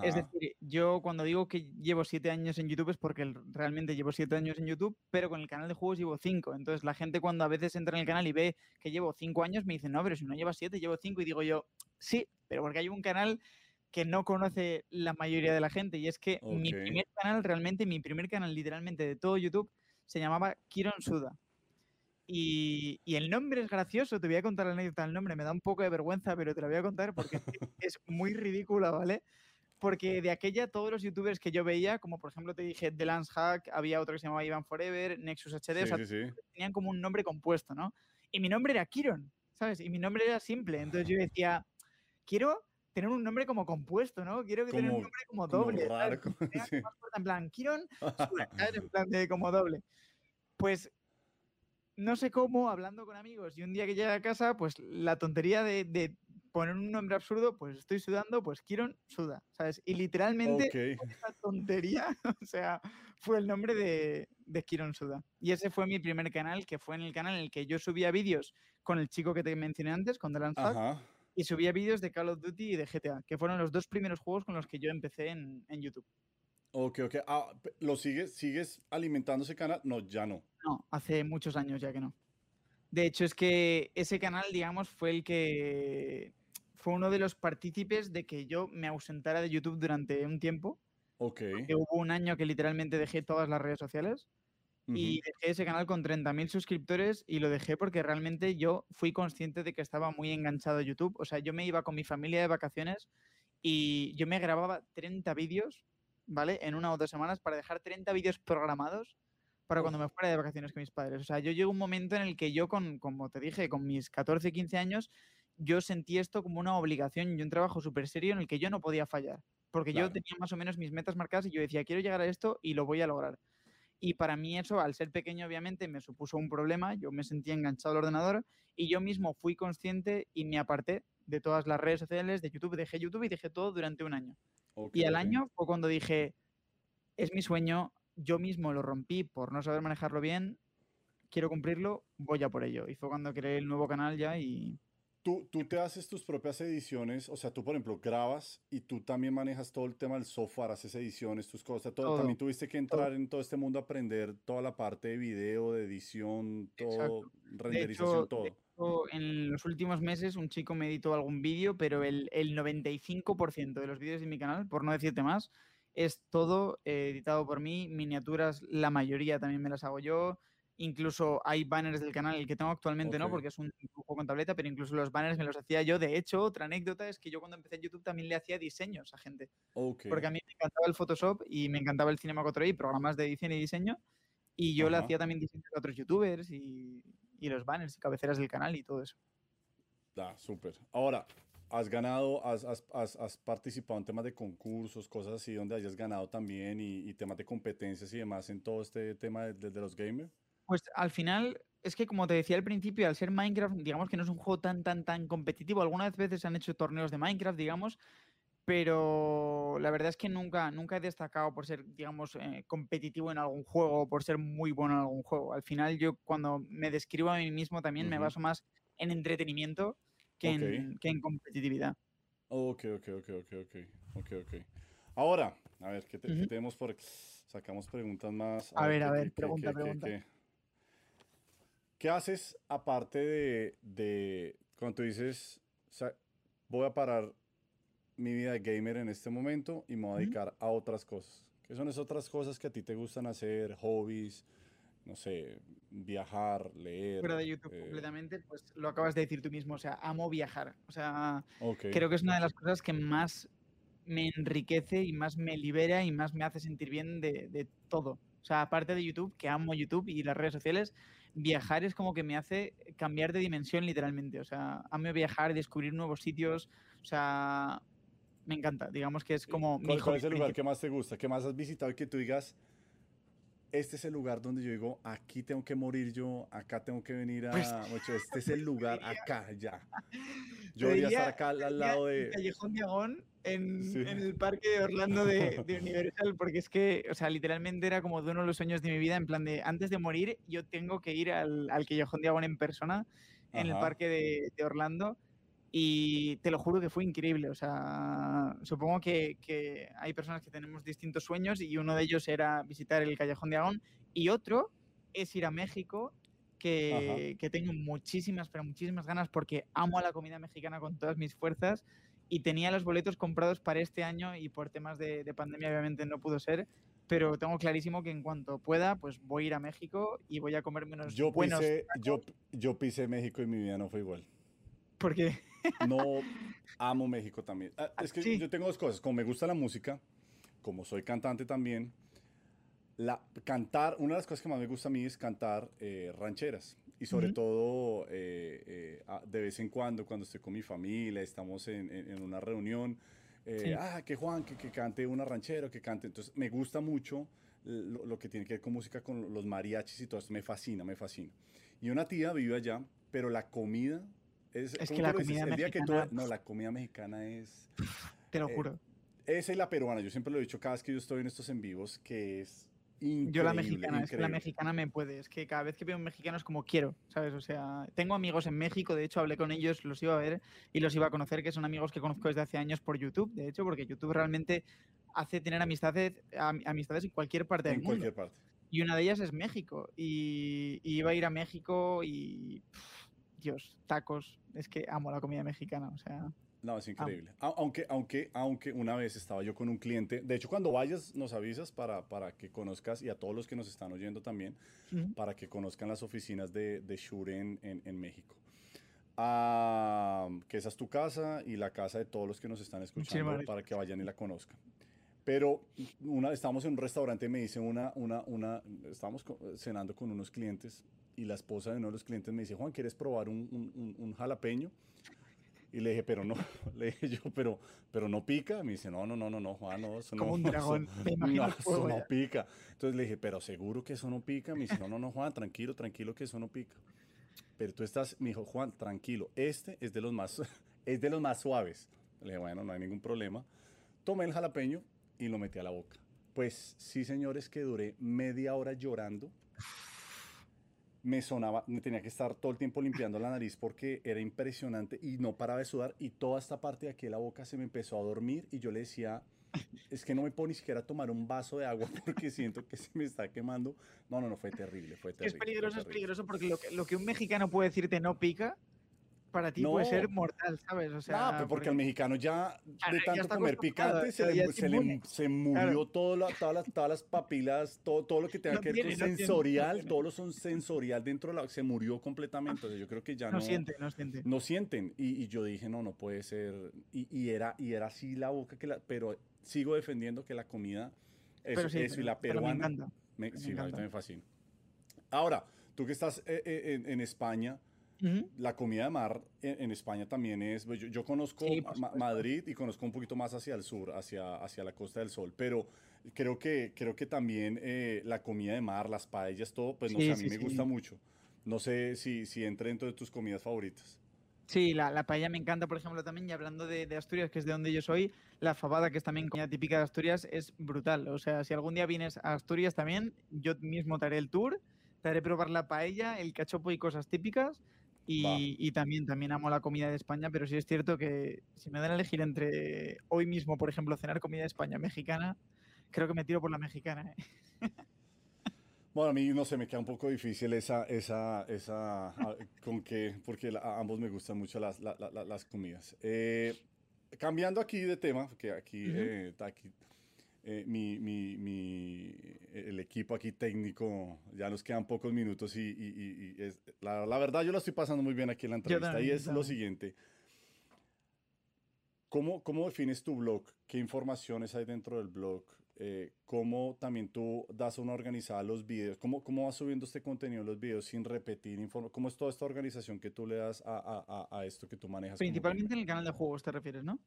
Es decir, yo cuando digo que llevo siete años en YouTube es porque realmente llevo siete años en YouTube, pero con el canal de juegos llevo cinco. Entonces la gente cuando a veces entra en el canal y ve que llevo cinco años me dice, no, pero si no llevas siete, llevo cinco. Y digo yo, sí, pero porque hay un canal que no conoce la mayoría de la gente. Y es que mi primer canal, realmente, mi primer canal literalmente de todo YouTube, se llamaba Kiron Suda. Y, y, el nombre es gracioso, te voy a contar la anécdota del nombre, me da un poco de vergüenza, pero te la voy a contar porque es [laughs] muy ridícula, ¿vale? Porque de aquella, todos los youtubers que yo veía, como por ejemplo te dije The Lance Hack, había otro que se llamaba Ivan Forever, Nexus HD, tenían como un nombre compuesto, ¿no? Y mi nombre era Kiron, ¿sabes? Y mi nombre era simple, entonces yo decía, quiero tener un nombre como compuesto, ¿no? Quiero que tener un nombre como doble. En plan, Kiron, [laughs] en plan de como doble. Pues no sé cómo, hablando con amigos, y un día que llegué a casa, pues la tontería de, poner un nombre absurdo, pues estoy sudando, pues Kiron suda, ¿sabes? Y literalmente, [laughs] esa tontería, [laughs] o sea, fue el nombre de, de Kiron Suda. Y ese fue mi primer canal, que fue en el canal en el que yo subía vídeos con el chico que te mencioné antes, con The Fuck, y subía vídeos de Call of Duty y de GTA, que fueron los dos primeros juegos con los que yo empecé en, en YouTube. Ok, ok. Ah, ¿Lo sigues, sigues alimentando ese canal? No, ya no. No, hace muchos años ya que no. De hecho, es que ese canal, digamos, fue el que fue uno de los partícipes de que yo me ausentara de YouTube durante un tiempo. Ok. hubo un año que literalmente dejé todas las redes sociales y dejé ese canal con 30.000 suscriptores y lo dejé porque realmente yo fui consciente de que estaba muy enganchado a YouTube. O sea, yo me iba con mi familia de vacaciones y yo me grababa 30 vídeos, ¿vale? En una o dos semanas para dejar 30 vídeos programados para cuando me fuera de vacaciones con mis padres. O sea, yo llego un momento en el que yo, con, como te dije, con mis 14, 15 años, yo sentí esto como una obligación y un trabajo súper serio en el que yo no podía fallar. Porque yo tenía más o menos mis metas marcadas y yo decía, quiero llegar a esto y lo voy a lograr. Y para mí eso, al ser pequeño, obviamente, me supuso un problema. Yo me sentía enganchado al ordenador y yo mismo fui consciente y me aparté de todas las redes sociales, de YouTube. Dejé YouTube y dejé todo durante un año. y al año fue cuando dije, es mi sueño, yo mismo lo rompí por no saber manejarlo bien, quiero cumplirlo, voy a por ello. Y fue cuando creé el nuevo canal ya y... Tú, tú te haces tus propias ediciones, o sea, tú por ejemplo grabas y tú también manejas todo el tema del software, haces ediciones, tus cosas, todo. También tuviste que entrar en todo este mundo a aprender toda la parte de video, de edición, todo, renderización, todo. en los últimos meses un chico me editó algún vídeo, pero el, el 95% de los vídeos de mi canal, por no decirte más, es todo eh, editado por mí, miniaturas, la mayoría también me las hago yo. Incluso hay banners del canal, el que tengo actualmente no, porque es un juego con tableta, pero incluso los banners me los hacía yo. De hecho, otra anécdota es que yo cuando empecé en YouTube también le hacía diseños a gente. Porque a mí me encantaba el Photoshop y me encantaba el Cinema 4D, programas de edición y diseño. Y yo le hacía también diseños a otros youtubers y, y, los banners y cabeceras del canal y todo eso. Ah, súper. Ahora, has ganado, has, has, has, participado en temas de concursos, cosas así, donde hayas ganado también y, temas de competencias y demás en todo este tema de, de, los gamers? Pues al final, es que como te decía al principio, al ser Minecraft, digamos que no es un juego tan, tan, tan competitivo. Algunas veces se han hecho torneos de Minecraft, digamos, pero la verdad es que nunca, nunca he destacado por ser, digamos, eh, competitivo en algún juego o por ser muy bueno en algún juego. Al final yo cuando me describo a mí mismo también me baso más en entretenimiento que, en, competitividad. Ok, ok, ok, ok, ok, ok, Ahora, a ver, ¿qué, tenemos por...? Sacamos preguntas más. A, ver, a ver, pregunta, pregunta. Qué, haces aparte de, de, cuando tú dices, voy a parar mi vida de gamer en este momento y me voy a dedicar a otras cosas? ¿Qué son esas otras cosas que a ti te gustan hacer, hobbies, no sé, viajar, leer. Fuera de YouTube eh, completamente, pues lo acabas de decir tú mismo, o sea, amo viajar. O sea, creo que es una de las cosas que más me enriquece y más me libera y más me hace sentir bien de, de todo. O sea, aparte de YouTube, que amo YouTube y las redes sociales, viajar es como que me hace cambiar de dimensión literalmente. O sea, amo viajar, descubrir nuevos sitios. O sea, me encanta. Digamos que es como... ¿Cuál, mi ¿cuál es el lugar que más te gusta? ¿Qué más has visitado y que tú digas, este es el lugar donde yo digo, aquí tengo que morir yo, acá tengo que venir a... Pues [laughs] este es el lugar, [laughs] acá, ya. Yo voy a estar acá al lado de... Callejón Diagón en, en, el parque de Orlando de, de, Universal, porque es que, o sea, literalmente era como de uno de los sueños de mi vida, en plan de, antes de morir, yo tengo que ir al, al Callejón Diagón en persona, en el parque de, de Orlando. Y te lo juro que fue increíble. O sea, supongo que, que, hay personas que tenemos distintos sueños y uno de ellos era visitar el Callejón de Agón y otro es ir a México, que, que, tengo muchísimas, pero muchísimas ganas porque amo a la comida mexicana con todas mis fuerzas y tenía los boletos comprados para este año y por temas de, de pandemia obviamente no pudo ser. Pero tengo clarísimo que en cuanto pueda, pues voy a ir a México y voy a comerme unos yo buenos... yo, yo pisé México y mi vida no fue igual. ¿Por qué? No, [laughs] amo México también. Ah, es que yo tengo dos cosas. Como me gusta la música, como soy cantante también, la, cantar, una de las cosas que más me gusta a mí es cantar eh, rancheras. Y sobre todo, eh, eh, de vez en cuando, cuando estoy con mi familia, estamos en, en, una reunión, ah, que Juan, que, que, cante una ranchera, que cante. Entonces, me gusta mucho lo, lo, que tiene que ver con música, con los mariachis y todo esto. Me fascina, me fascina. Y una tía vive allá, pero la comida Es, es que la comida mexicana... que tú, no, la comida mexicana es... Te lo eh, juro. esa y la peruana, yo siempre lo he dicho cada vez que yo estoy en estos en vivos, que es Increíble, yo la mexicana, es que la mexicana me puede, es que cada vez que veo un mexicano es como quiero, ¿sabes? O sea, tengo amigos en México, de hecho hablé con ellos, los iba a ver y los iba a conocer, que son amigos que conozco desde hace años por YouTube, de hecho, porque YouTube realmente hace tener amistades, amistades en cualquier parte del mundo. En cualquier parte. Y una de ellas es México. Y, iba a ir a México y. Dios, tacos. Es que amo la comida mexicana. O sea. No, es increíble. Aunque, aunque, aunque una vez estaba yo con un cliente, de hecho cuando vayas nos avisas para, para que conozcas y a todos los que nos están oyendo también, para que conozcan las oficinas de, de Shure en, en, México. Ah, que esa es tu casa y la casa de todos los que nos están escuchando para que vayan y la conozcan. Pero una, estábamos en un restaurante y me dice una, una, una, estábamos cenando con unos clientes y la esposa de uno de los clientes me dice, Juan, ¿quieres probar un, un, un jalapeño? Y le dije, pero no, [laughs] le dije yo, pero, pero no pica. Me dice, no, no, no, no, no, Juan, no, eso no. Como un [laughs] dragón, eso, me imagino. No, eso no pica. Entonces le dije, pero seguro que eso no pica. Me dice, no, no, no, Juan, tranquilo, tranquilo que eso no pica. Pero tú estás, me dijo, Juan, tranquilo, este es de los más, [laughs] es de los más suaves. Le dije, bueno, no hay ningún problema. Tomé el jalapeño y lo metí a la boca. Pues sí, señores, que duré media hora llorando me sonaba, me tenía que estar todo el tiempo limpiando la nariz porque era impresionante y no paraba de sudar y toda esta parte de aquí de la boca se me empezó a dormir y yo le decía, es que no me puedo ni siquiera tomar un vaso de agua [laughs] porque siento que se me está quemando. No, no, no, fue terrible, fue terrible. Es peligroso, es peligroso porque lo que, lo que un mexicano puede decirte no pica, para ti puede ser mortal, ¿sabes? O sea, no, porque, el mexicano ya de tanto comer picante se, le, se, murió todas, las, todas las papilas, todo, todo lo que tenga que ver con sensorial, todo lo son sensorial dentro de la, se murió completamente. O sea, yo creo que ya no, no sienten, no sienten. No sienten. Y, y, yo dije, no, no puede ser. Y, y, era, y era así la boca que la, pero sigo defendiendo que la comida, eso, eso y la peruana, me, me, sí, a mí también me fascina. Ahora, tú que estás eh, eh, en, en España, la comida de mar en, España también es, pues, yo, conozco Madrid y conozco un poquito más hacia el sur, hacia, hacia la Costa del Sol, pero creo que, creo que también eh, la comida de mar, las paellas, todo, pues no sé, a mí me gusta mucho. No sé si, si entra dentro de tus comidas favoritas. Sí, la, la, paella me encanta, por ejemplo, también. Y hablando de, de, Asturias, que es de donde yo soy, la fabada, que es también comida típica de Asturias, es brutal. O sea, si algún día vienes a Asturias también, yo mismo te haré el tour, te haré probar la paella, el cachopo y cosas típicas. Y, también, también amo la comida de España, pero sí es cierto que si me dan a elegir entre hoy mismo, por ejemplo, cenar comida de España mexicana, creo que me tiro por la mexicana. ¿eh? Bueno, a mí no sé, me queda un poco difícil esa, esa, esa, con que, porque a ambos me gustan mucho las, las comidas. Eh, cambiando aquí de tema, porque aquí, eh, aquí eh, mi, mi, mi, el equipo aquí técnico, ya nos quedan pocos minutos y, y, es, la, la, verdad yo la estoy pasando muy bien aquí en la entrevista y es lo siguiente. ¿Cómo, ¿Cómo defines tu blog? ¿Qué informaciones hay dentro del blog? Eh, ¿Cómo también tú das una organizada los videos? ¿Cómo, ¿Cómo vas subiendo este contenido en los videos sin repetir información? ¿Cómo es toda esta organización que tú le das a, a, a esto que tú manejas? Principalmente en el canal de juegos te refieres, ¿no?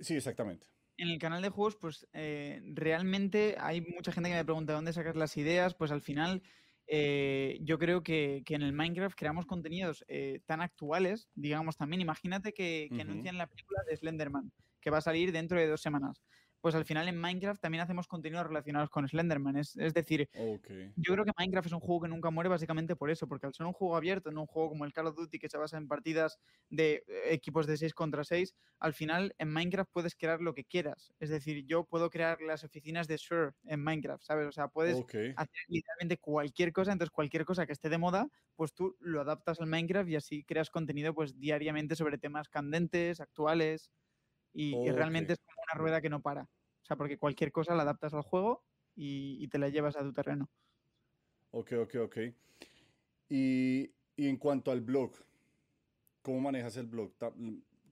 Sí, exactamente en el canal de juegos, pues eh, realmente hay mucha gente que me pregunta dónde sacas las ideas. Pues al final, eh, yo creo que, en el Minecraft creamos contenidos eh, tan actuales, digamos también. Imagínate que, que anuncian la película de Slenderman, que va a salir dentro de dos semanas pues al final en Minecraft también hacemos contenidos relacionados con Slenderman. Es, decir, yo creo que Minecraft es un juego que nunca muere básicamente por eso, porque al ser un juego abierto, no un juego como el Call of Duty que se basa en partidas de eh, equipos de 6 contra 6, al final en Minecraft puedes crear lo que quieras. Es decir, yo puedo crear las oficinas de Sure en Minecraft, ¿sabes? O sea, puedes hacer literalmente cualquier cosa, entonces cualquier cosa que esté de moda, pues tú lo adaptas al Minecraft y así creas contenido pues diariamente sobre temas candentes, actuales. Y, realmente es como una rueda que no para. O sea, porque cualquier cosa la adaptas al juego y, te la llevas a tu terreno. Ok, ok, ok. Y, y, en cuanto al blog, ¿cómo manejas el blog?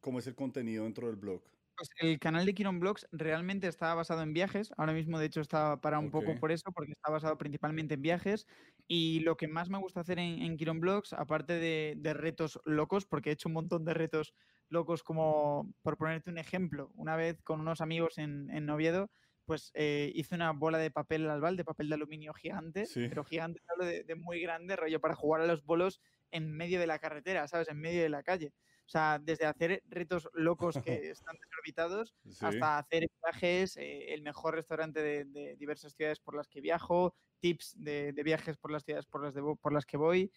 ¿Cómo es el contenido dentro del blog? Pues el canal de Kiron Blogs realmente está basado en viajes. Ahora mismo, de hecho, está para un poco por eso, porque está basado principalmente en viajes. Y lo que más me gusta hacer en, en Kiron Blogs, aparte de, de, retos locos, porque he hecho un montón de retos locos, como por ponerte un ejemplo, una vez con unos amigos en, en Oviedo, pues eh, hice una bola de papel albal, de papel de aluminio gigante, pero gigante, hablo de, de muy grande, rollo, para jugar a los bolos en medio de la carretera, ¿sabes? En medio de la calle. O sea, desde hacer retos locos [laughs] que están desorbitados hasta hacer viajes, eh, el mejor restaurante de, diversas ciudades por las que viajo, tips de, viajes por las ciudades por las, por las que voy.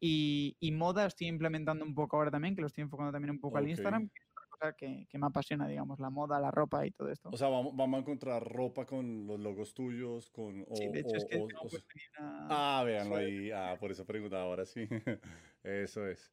Y, moda estoy implementando un poco ahora también, que lo estoy enfocando también un poco al Instagram, que, me apasiona, digamos, la moda, la ropa y todo esto. O sea, vamos, vamos a encontrar ropa con los logos tuyos, con... sí, de hecho es que Ah, véanlo ahí, ah, por eso preguntaba ahora, sí. [laughs] eso es.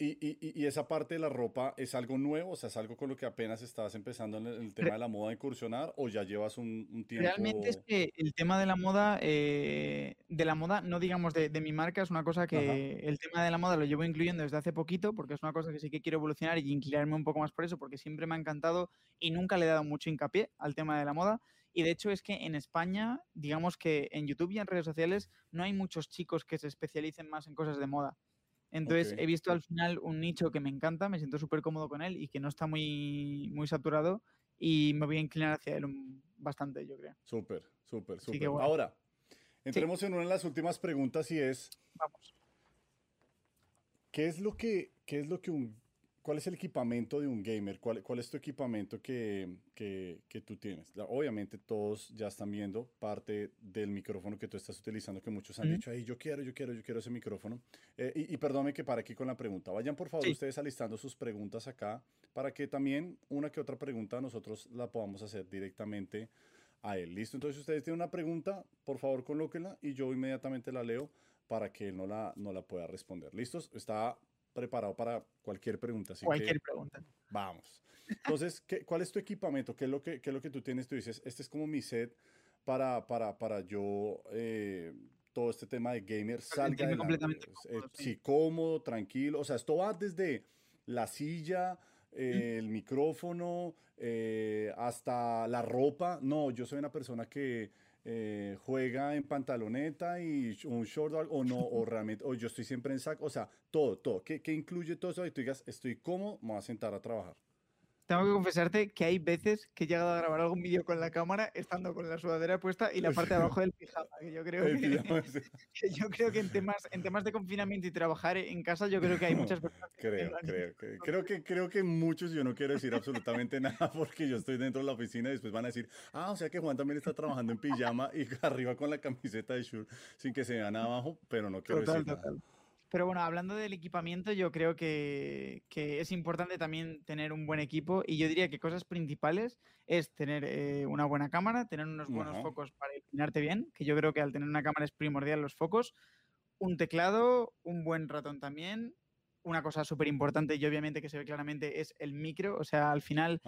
Y, y, y, esa parte de la ropa es algo nuevo, o sea, es algo con lo que apenas estabas empezando en el, tema de la moda a incursionar o ya llevas un, un, tiempo. Realmente es que el tema de la moda, eh, de la moda, no digamos de, de, mi marca, es una cosa que el tema de la moda lo llevo incluyendo desde hace poquito porque es una cosa que sí que quiero evolucionar y inclinarme un poco más por eso porque siempre me ha encantado y nunca le he dado mucho hincapié al tema de la moda. Y de hecho es que en España, digamos que en YouTube y en redes sociales no hay muchos chicos que se especialicen más en cosas de moda. Entonces he visto al final un nicho que me encanta, me siento súper cómodo con él y que no está muy, muy saturado y me voy a inclinar hacia él bastante, yo creo. Súper, súper, súper. Ahora, entremos en una de las últimas preguntas y es... Vamos. ¿Qué es lo que, qué es lo que un ¿Cuál es el equipamiento de un gamer? ¿Cuál, cuál es tu equipamiento que, que, que, tú tienes? Obviamente todos ya están viendo parte del micrófono que tú estás utilizando, que muchos han dicho, ahí yo quiero, yo quiero, yo quiero ese micrófono. Eh, y, y perdóname que para aquí con la pregunta. Vayan por favor ustedes alistando sus preguntas acá para que también una que otra pregunta nosotros la podamos hacer directamente a él. ¿Listo? Entonces ustedes tienen una pregunta, por favor colóquenla y yo inmediatamente la leo para que él no la, no la pueda responder. ¿Listos? Está preparado para cualquier pregunta. cualquier pregunta. Vamos. Entonces, ¿qué, ¿cuál es tu equipamiento? ¿Qué es, lo que, ¿Qué es lo que tú tienes? Tú dices, este es como mi set para, para, para yo, eh, todo este tema de gamer salga completamente pues, eh, sí. cómodo, tranquilo. O sea, esto va desde la silla, el micrófono, eh, hasta la ropa. No, yo soy una persona que eh, juega en pantaloneta y un short o no, o [laughs] realmente, o yo estoy siempre en saco, o sea, todo, todo. ¿Qué, qué incluye todo eso? Y tú digas, estoy cómodo, me voy a sentar a trabajar tengo que confesarte que hay veces que he llegado a grabar algún vídeo con la cámara estando con la sudadera puesta y la parte de [laughs] abajo del pijama. Que yo creo [laughs] que, yo creo que en temas, en temas de confinamiento y trabajar en casa, yo creo que hay muchas personas. creo, creo, creo, que, creo que muchos, yo no quiero decir absolutamente [laughs] nada porque yo estoy dentro de la oficina y después van a decir, ah, o sea que Juan también está trabajando en pijama y arriba con la camiseta de Shure sin que se vean abajo, pero no quiero decir nada. Pero bueno, hablando del equipamiento, yo creo que, es importante también tener un buen equipo y yo diría que cosas principales es tener eh, una buena cámara, tener unos buenos focos para iluminarte bien, que yo creo que al tener una cámara es primordial los focos, un teclado, un buen ratón también, una cosa súper importante y obviamente que se ve claramente es el micro. O sea, al final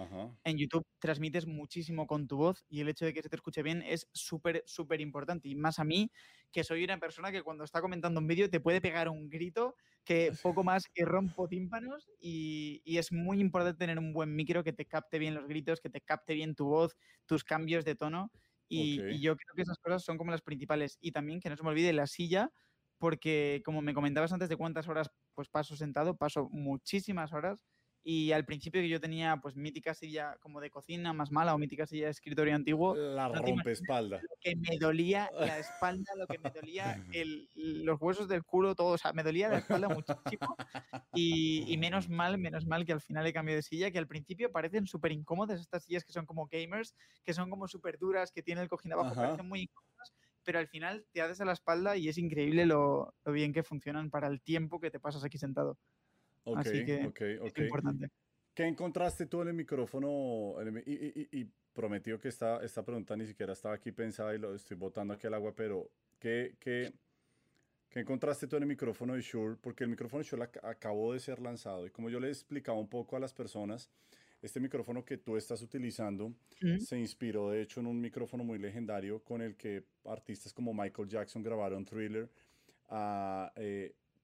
en YouTube transmites muchísimo con tu voz y el hecho de que se te escuche bien es súper, súper importante. Y más a mí, que soy una persona que cuando está comentando un vídeo te puede pegar un grito que [laughs] poco más que rompo tímpanos y, es muy importante tener un buen micro que te capte bien los gritos, que te capte bien tu voz, tus cambios de tono. Y, y yo creo que esas cosas son como las principales. Y también que no se me olvide la silla porque como me comentabas antes de cuántas horas pues paso sentado, paso muchísimas horas y al principio que yo tenía pues mítica silla como de cocina más mala o mítica silla de escritorio antiguo. La rompe espalda. Lo que me dolía [laughs] la espalda, lo que me dolía [laughs] los huesos del culo, todo, o sea, me dolía la espalda muchísimo y, menos [laughs] mal, menos mal que al final he cambiado de silla, que al principio parecen súper incómodas estas sillas que son como gamers, que son como súper duras, que tienen el cojín abajo, parecen muy incómodas pero al final te haces a la espalda y es increíble lo, bien que funcionan para el tiempo que te pasas aquí sentado. Así que es importante. ¿Qué encontraste tú en el micrófono? Y, prometió que esta, esta pregunta ni siquiera estaba aquí pensada y lo estoy botando aquí al agua, pero ¿qué, qué, qué encontraste tú en el micrófono de Shure? Porque el micrófono de Shure acabó de ser lanzado y como yo le explicaba un poco a las personas, este micrófono que tú estás utilizando se inspiró de hecho en un micrófono muy legendario con el que artistas como Michael Jackson grabaron Thriller. Uh,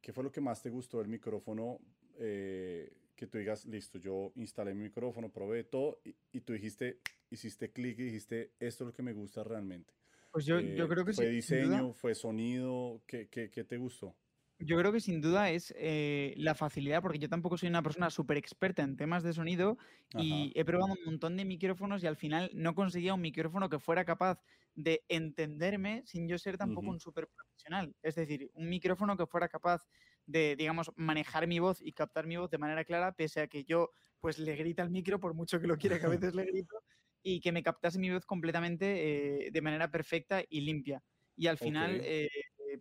¿Qué fue lo que más te gustó del micrófono? Eh, que tú digas, listo, yo instalé mi micrófono, probé todo y, tú dijiste, hiciste clic y dijiste, esto es lo que me gusta realmente. Pues yo, yo eh, creo que ¿Fue diseño, fue sonido? ¿Qué, qué, qué te gustó? Yo creo que sin duda es eh, la facilidad, porque yo tampoco soy una persona súper experta en temas de sonido y he probado un montón de micrófonos y al final no conseguía un micrófono que fuera capaz de entenderme sin yo ser tampoco un súper profesional. Es decir, un micrófono que fuera capaz de, digamos, manejar mi voz y captar mi voz de manera clara, pese a que yo, pues, le grita al micro, por mucho que lo quiera, que a veces le grito, y que me captase mi voz completamente eh, de manera perfecta y limpia. Y al final, eh,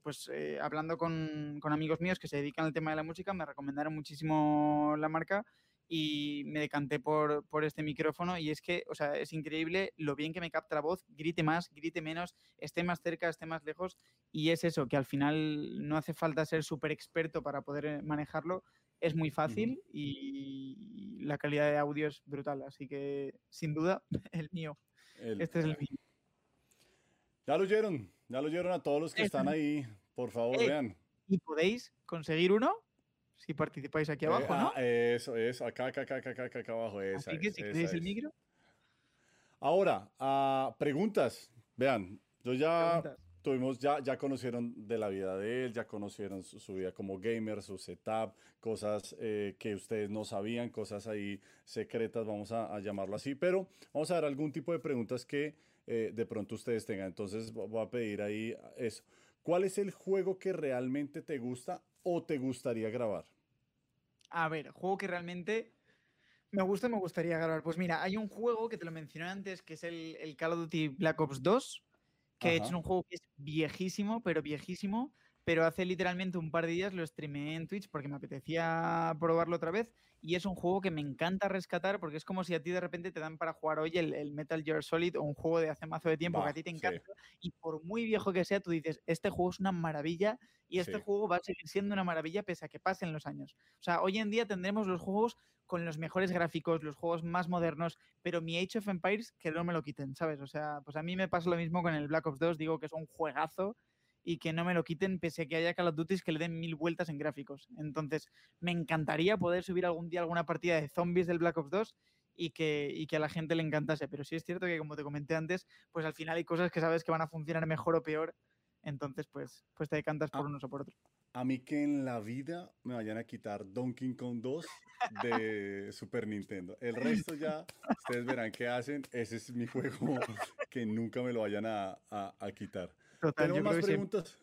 pues eh, hablando con, con, amigos míos que se dedican al tema de la música, me recomendaron muchísimo la marca y me decanté por, por, este micrófono y es que, o sea, es increíble lo bien que me capta la voz, grite más, grite menos, esté más cerca, esté más lejos y es eso, que al final no hace falta ser súper experto para poder eh, manejarlo, es muy fácil y la calidad de audio es brutal, así que sin duda [laughs] el mío, este es el mío. Ya lo oyeron, ya lo oyeron a todos los que están ahí, por favor, eh, vean. ¿Y podéis conseguir uno? si participáis aquí abajo, eh, ¿no? Ah, eso, eso, acá, acá, acá, acá, acá, abajo, esa Así que si queréis el micro. Ahora, uh, preguntas. Vean, yo ya tuvimos, ya, ya conocieron de la vida de él, ya conocieron su, vida como gamer, su setup, cosas eh, que ustedes no sabían, cosas ahí secretas, vamos a, a, llamarlo así, pero vamos a dar algún tipo de preguntas que eh, de pronto ustedes tengan. Entonces voy a pedir ahí eso. ¿Cuál es el juego que realmente te gusta o te gustaría grabar? A ver, juego que realmente me gusta, me gustaría grabar. Pues mira, hay un juego que te lo mencioné antes, que es el, el Call of Duty Black Ops 2, que es un juego que es viejísimo, pero viejísimo, pero hace literalmente un par de días lo streamé en Twitch porque me apetecía probarlo otra vez y es un juego que me encanta rescatar porque es como si a ti de repente te dan para jugar hoy el, Metal Gear Solid o un juego de hace mazo de tiempo que a ti te encanta y por muy viejo que sea tú dices, este juego es una maravilla y este juego va a seguir siendo una maravilla pese a que pasen los años. O sea, hoy en día tendremos los juegos con los mejores gráficos, los juegos más modernos, pero mi Age of Empires que no me lo quiten, ¿sabes? O sea, pues a mí me pasa lo mismo con el Black Ops 2, digo que es un juegazo y que no me lo quiten pese a que haya Call of Duty que le den mil vueltas en gráficos. Entonces, me encantaría poder subir algún día alguna partida de zombies del Black Ops 2 y que, y que a la gente le encantase. Pero sí es cierto que, como te comenté antes, pues al final hay cosas que sabes que van a funcionar mejor o peor. Entonces, pues, pues te decantas por ah, unos o por otros. A mí que en la vida me vayan a quitar Donkey Kong 2 de Super Nintendo. El resto ya, ustedes verán qué hacen. Ese es mi [laughs] juego que nunca me lo vayan a, a quitar. Tengo más preguntas.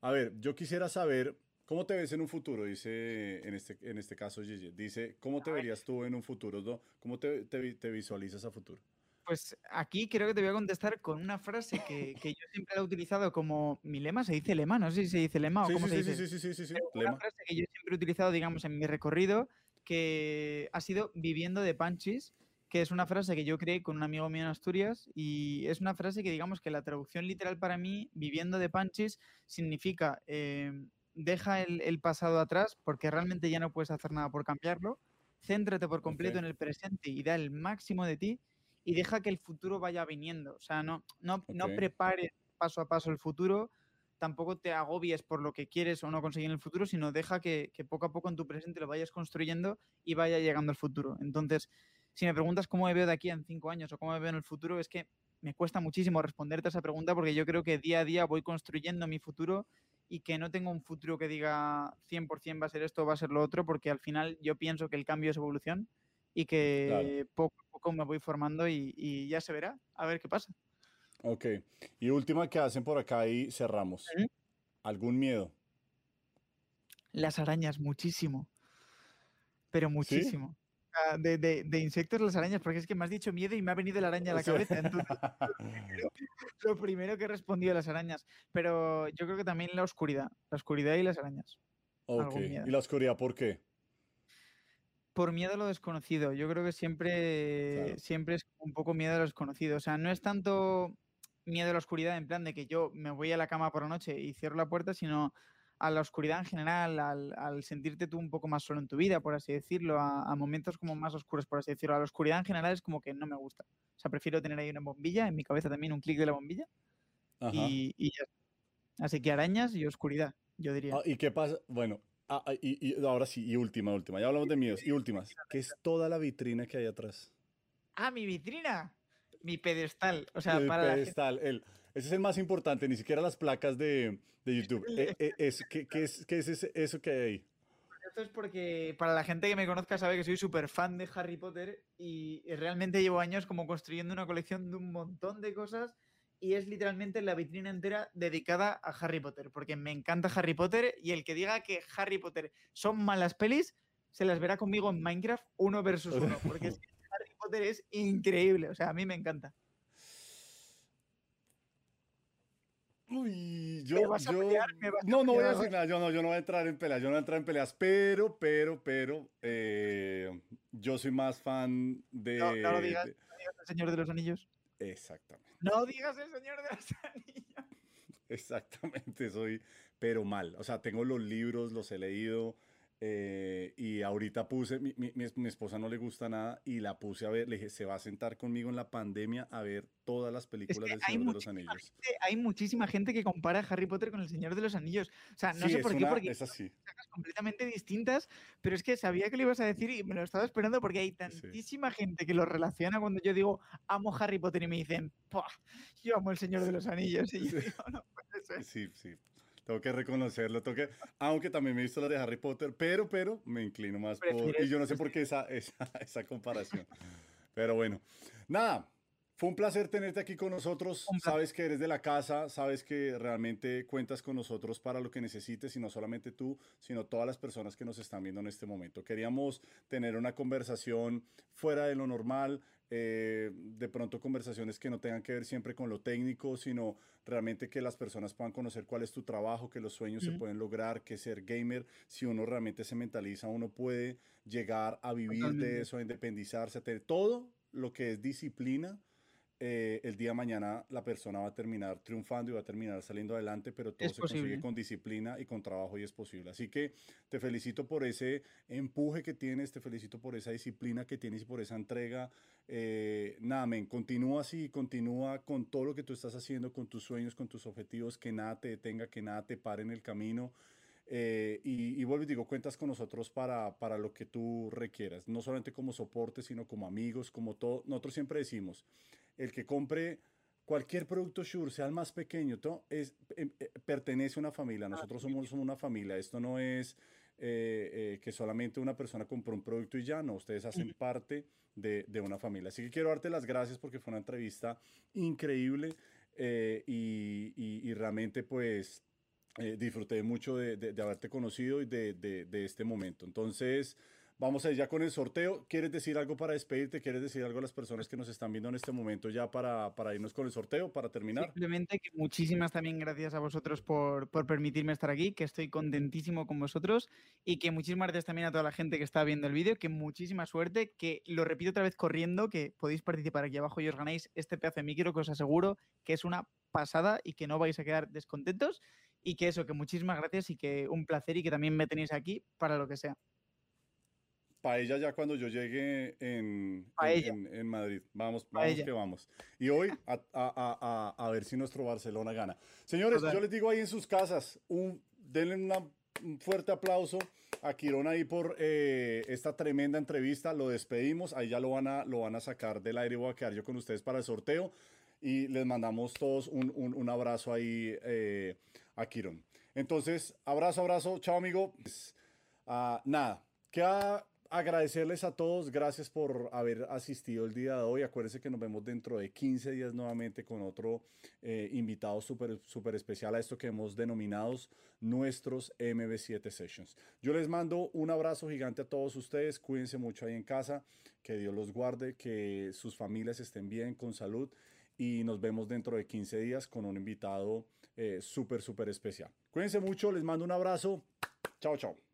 A ver, yo quisiera saber cómo te ves en un futuro, dice en este, en este caso Gigi. Dice, ¿cómo te verías tú en un futuro? ¿no? ¿Cómo te, te, visualizas a futuro? Pues aquí creo que te voy a contestar con una frase que, que, yo siempre he utilizado como mi lema, se dice lema, no sé si se dice lema o cómo se dice. Sí, sí, sí, sí, sí, Una frase que yo siempre he utilizado, digamos, en mi recorrido, que ha sido viviendo de panchis que es una frase que yo creé con un amigo mío en Asturias y es una frase que digamos que la traducción literal para mí, viviendo de panchis, significa em, deja el, pasado atrás porque realmente ya no puedes hacer nada por cambiarlo, céntrate por completo en el presente y da el máximo de ti y deja que el futuro vaya viniendo. O sea, no, no, no prepares paso a paso el futuro, tampoco te agobies por lo que quieres o no conseguir en el futuro, sino deja que, que poco a poco en tu presente lo vayas construyendo y vaya llegando al futuro. Entonces, si me preguntas cómo me veo de aquí en cinco años o cómo me veo en el futuro, es que me cuesta muchísimo responderte a esa pregunta porque yo creo que día a día voy construyendo mi futuro y que no tengo un futuro que diga 100% va a ser esto o va a ser lo otro, porque al final yo pienso que el cambio es evolución y que poco a poco me voy formando y, ya se verá, a ver qué pasa. Ok, y última que hacen por acá y cerramos. ¿Algún miedo? Las arañas, muchísimo, pero muchísimo de, de, insectos las arañas, porque es que me has dicho miedo y me ha venido la araña a la cabeza. [laughs] [laughs] lo primero que he respondido a las arañas. Pero yo creo que también la oscuridad. La oscuridad y las arañas. Ok. ¿Y la oscuridad por qué? Por miedo a lo desconocido. Yo creo que siempre, siempre es un poco miedo a lo desconocido. O sea, no es tanto miedo a la oscuridad en plan de que yo me voy a la cama por la noche y cierro la puerta, sino a la oscuridad en general, al, sentirte tú un poco más solo en tu vida, por así decirlo, a, momentos como más oscuros, por así decirlo. A la oscuridad en general es como que no me gusta. O sea, prefiero tener ahí una bombilla, en mi cabeza también un clic de la bombilla. Y, ya. Así que arañas y oscuridad, yo diría. Ah, ¿Y qué pasa? Bueno, ah, ah, y, ahora sí, y última, última. Ya hablamos de míos. Y últimas. ¿Qué es toda la vitrina que hay atrás? Ah, mi vitrina. Mi pedestal. O sea, el para pedestal, el ese es el más importante, ni siquiera las placas de, de YouTube. Eh, eh, es, ¿qué, qué, es, ¿Qué, es, eso que hay ahí? Esto es porque para la gente que me conozca sabe que soy súper fan de Harry Potter y realmente llevo años como construyendo una colección de un montón de cosas y es literalmente la vitrina entera dedicada a Harry Potter, porque me encanta Harry Potter y el que diga que Harry Potter son malas pelis, se las verá conmigo en Minecraft uno versus uno, porque [laughs] Harry Potter es increíble, o sea, a mí me encanta. Uy, yo, no, no voy a decir nada, yo no, yo no voy a entrar en peleas, yo no voy a entrar en peleas, pero, pero, pero, eh, yo soy más fan de... No, no lo digas, no digas el Señor de los Anillos. Exactamente. No digas el Señor de los Anillos. [laughs] Exactamente, soy, pero mal, o sea, tengo los libros, los he leído, eh, y ahorita puse, mi, mi, mi, esposa no le gusta nada y la puse a ver, le dije, se va a sentar conmigo en la pandemia a ver todas las películas del Señor de los Anillos. hay muchísima gente que compara Harry Potter con el Señor de los Anillos. O sea, no sé por qué, porque es así. son completamente distintas, pero es que sabía que lo ibas a decir y me lo estaba esperando porque hay tantísima gente que lo relaciona cuando yo digo, amo Harry Potter y me dicen, yo amo el Señor de los Anillos. Y yo digo, no puede ser. Sí, sí. Tengo que reconocerlo, tengo que, aunque también me he visto la de Harry Potter, pero, pero me inclino más por, y yo no sé por qué esa, [laughs] esa, esa comparación. Pero bueno, nada, fue un placer tenerte aquí con nosotros. Sabes que eres de la casa, sabes que realmente cuentas con nosotros para lo que necesites y no solamente tú, sino todas las personas que nos están viendo en este momento. Queríamos tener una conversación fuera de lo normal, eh, de pronto conversaciones que no tengan que ver siempre con lo técnico, sino realmente que las personas puedan conocer cuál es tu trabajo, que los sueños se pueden lograr, que ser gamer, si uno realmente se mentaliza, uno puede llegar a vivir de eso, a independizarse, a tener todo lo que es disciplina eh, el día de mañana la persona va a terminar triunfando y va a terminar saliendo adelante, pero todo se consigue con disciplina y con trabajo y es posible. Así que te felicito por ese empuje que tienes, te felicito por esa disciplina que tienes y por esa entrega. Eh, nada, men, continúa así, continúa con todo lo que tú estás haciendo, con tus sueños, con tus objetivos, que nada te detenga, que nada te pare en el camino. Eh, y, y, vuelvo y digo, cuentas con nosotros para, para lo que tú requieras, no solamente como soporte, sino como amigos, como todo. Nosotros siempre decimos, el que compre cualquier producto Shure, sea el más pequeño, todo es, em, eh, pertenece a una familia. Ah, Nosotros somos, somos una familia. Esto no es eh, eh, que solamente una persona compró un producto y ya no. Ustedes hacen parte de, de, una familia. Así que quiero darte las gracias porque fue una entrevista increíble y, y, realmente pues disfruté mucho de, de, haberte conocido y de, de este momento. Entonces... Vamos a ir ya con el sorteo. ¿Quieres decir algo para despedirte? ¿Quieres decir algo a las personas que nos están viendo en este momento ya para, para irnos con el sorteo, para terminar? Simplemente que muchísimas también gracias a vosotros por, por permitirme estar aquí, que estoy contentísimo con vosotros y que muchísimas gracias también a toda la gente que está viendo el vídeo, que muchísima suerte, que lo repito otra vez corriendo, que podéis participar aquí abajo y os ganáis este pedazo de micro que os aseguro que es una pasada y que no vais a quedar descontentos y que eso, que muchísimas gracias y que un placer y que también me tenéis aquí para lo que sea ella ya cuando yo llegue en, en, Madrid. Vamos, vamos que vamos. Y hoy [laughs] a, a, a, a, ver si nuestro Barcelona gana. Señores, yo les digo ahí en sus casas, un, denle un fuerte aplauso a Quirón ahí por eh, esta tremenda entrevista. Lo despedimos, ahí ya lo van, a, lo van a sacar del aire. Voy a quedar yo con ustedes para el sorteo. Y les mandamos todos un, un, un abrazo ahí eh, a Quirón. Entonces, abrazo, abrazo. Chao, amigo. Pues, uh, nada, queda agradecerles a todos, gracias por haber asistido el día de hoy. Acuérdense que nos vemos dentro de 15 días nuevamente con otro eh, invitado súper super especial a esto que hemos denominado nuestros MB7 Sessions. Yo les mando un abrazo gigante a todos ustedes, cuídense mucho ahí en casa, que Dios los guarde, que sus familias estén bien, con salud y nos vemos dentro de 15 días con un invitado eh, súper, súper especial. Cuídense mucho, les mando un abrazo. Chao, chao.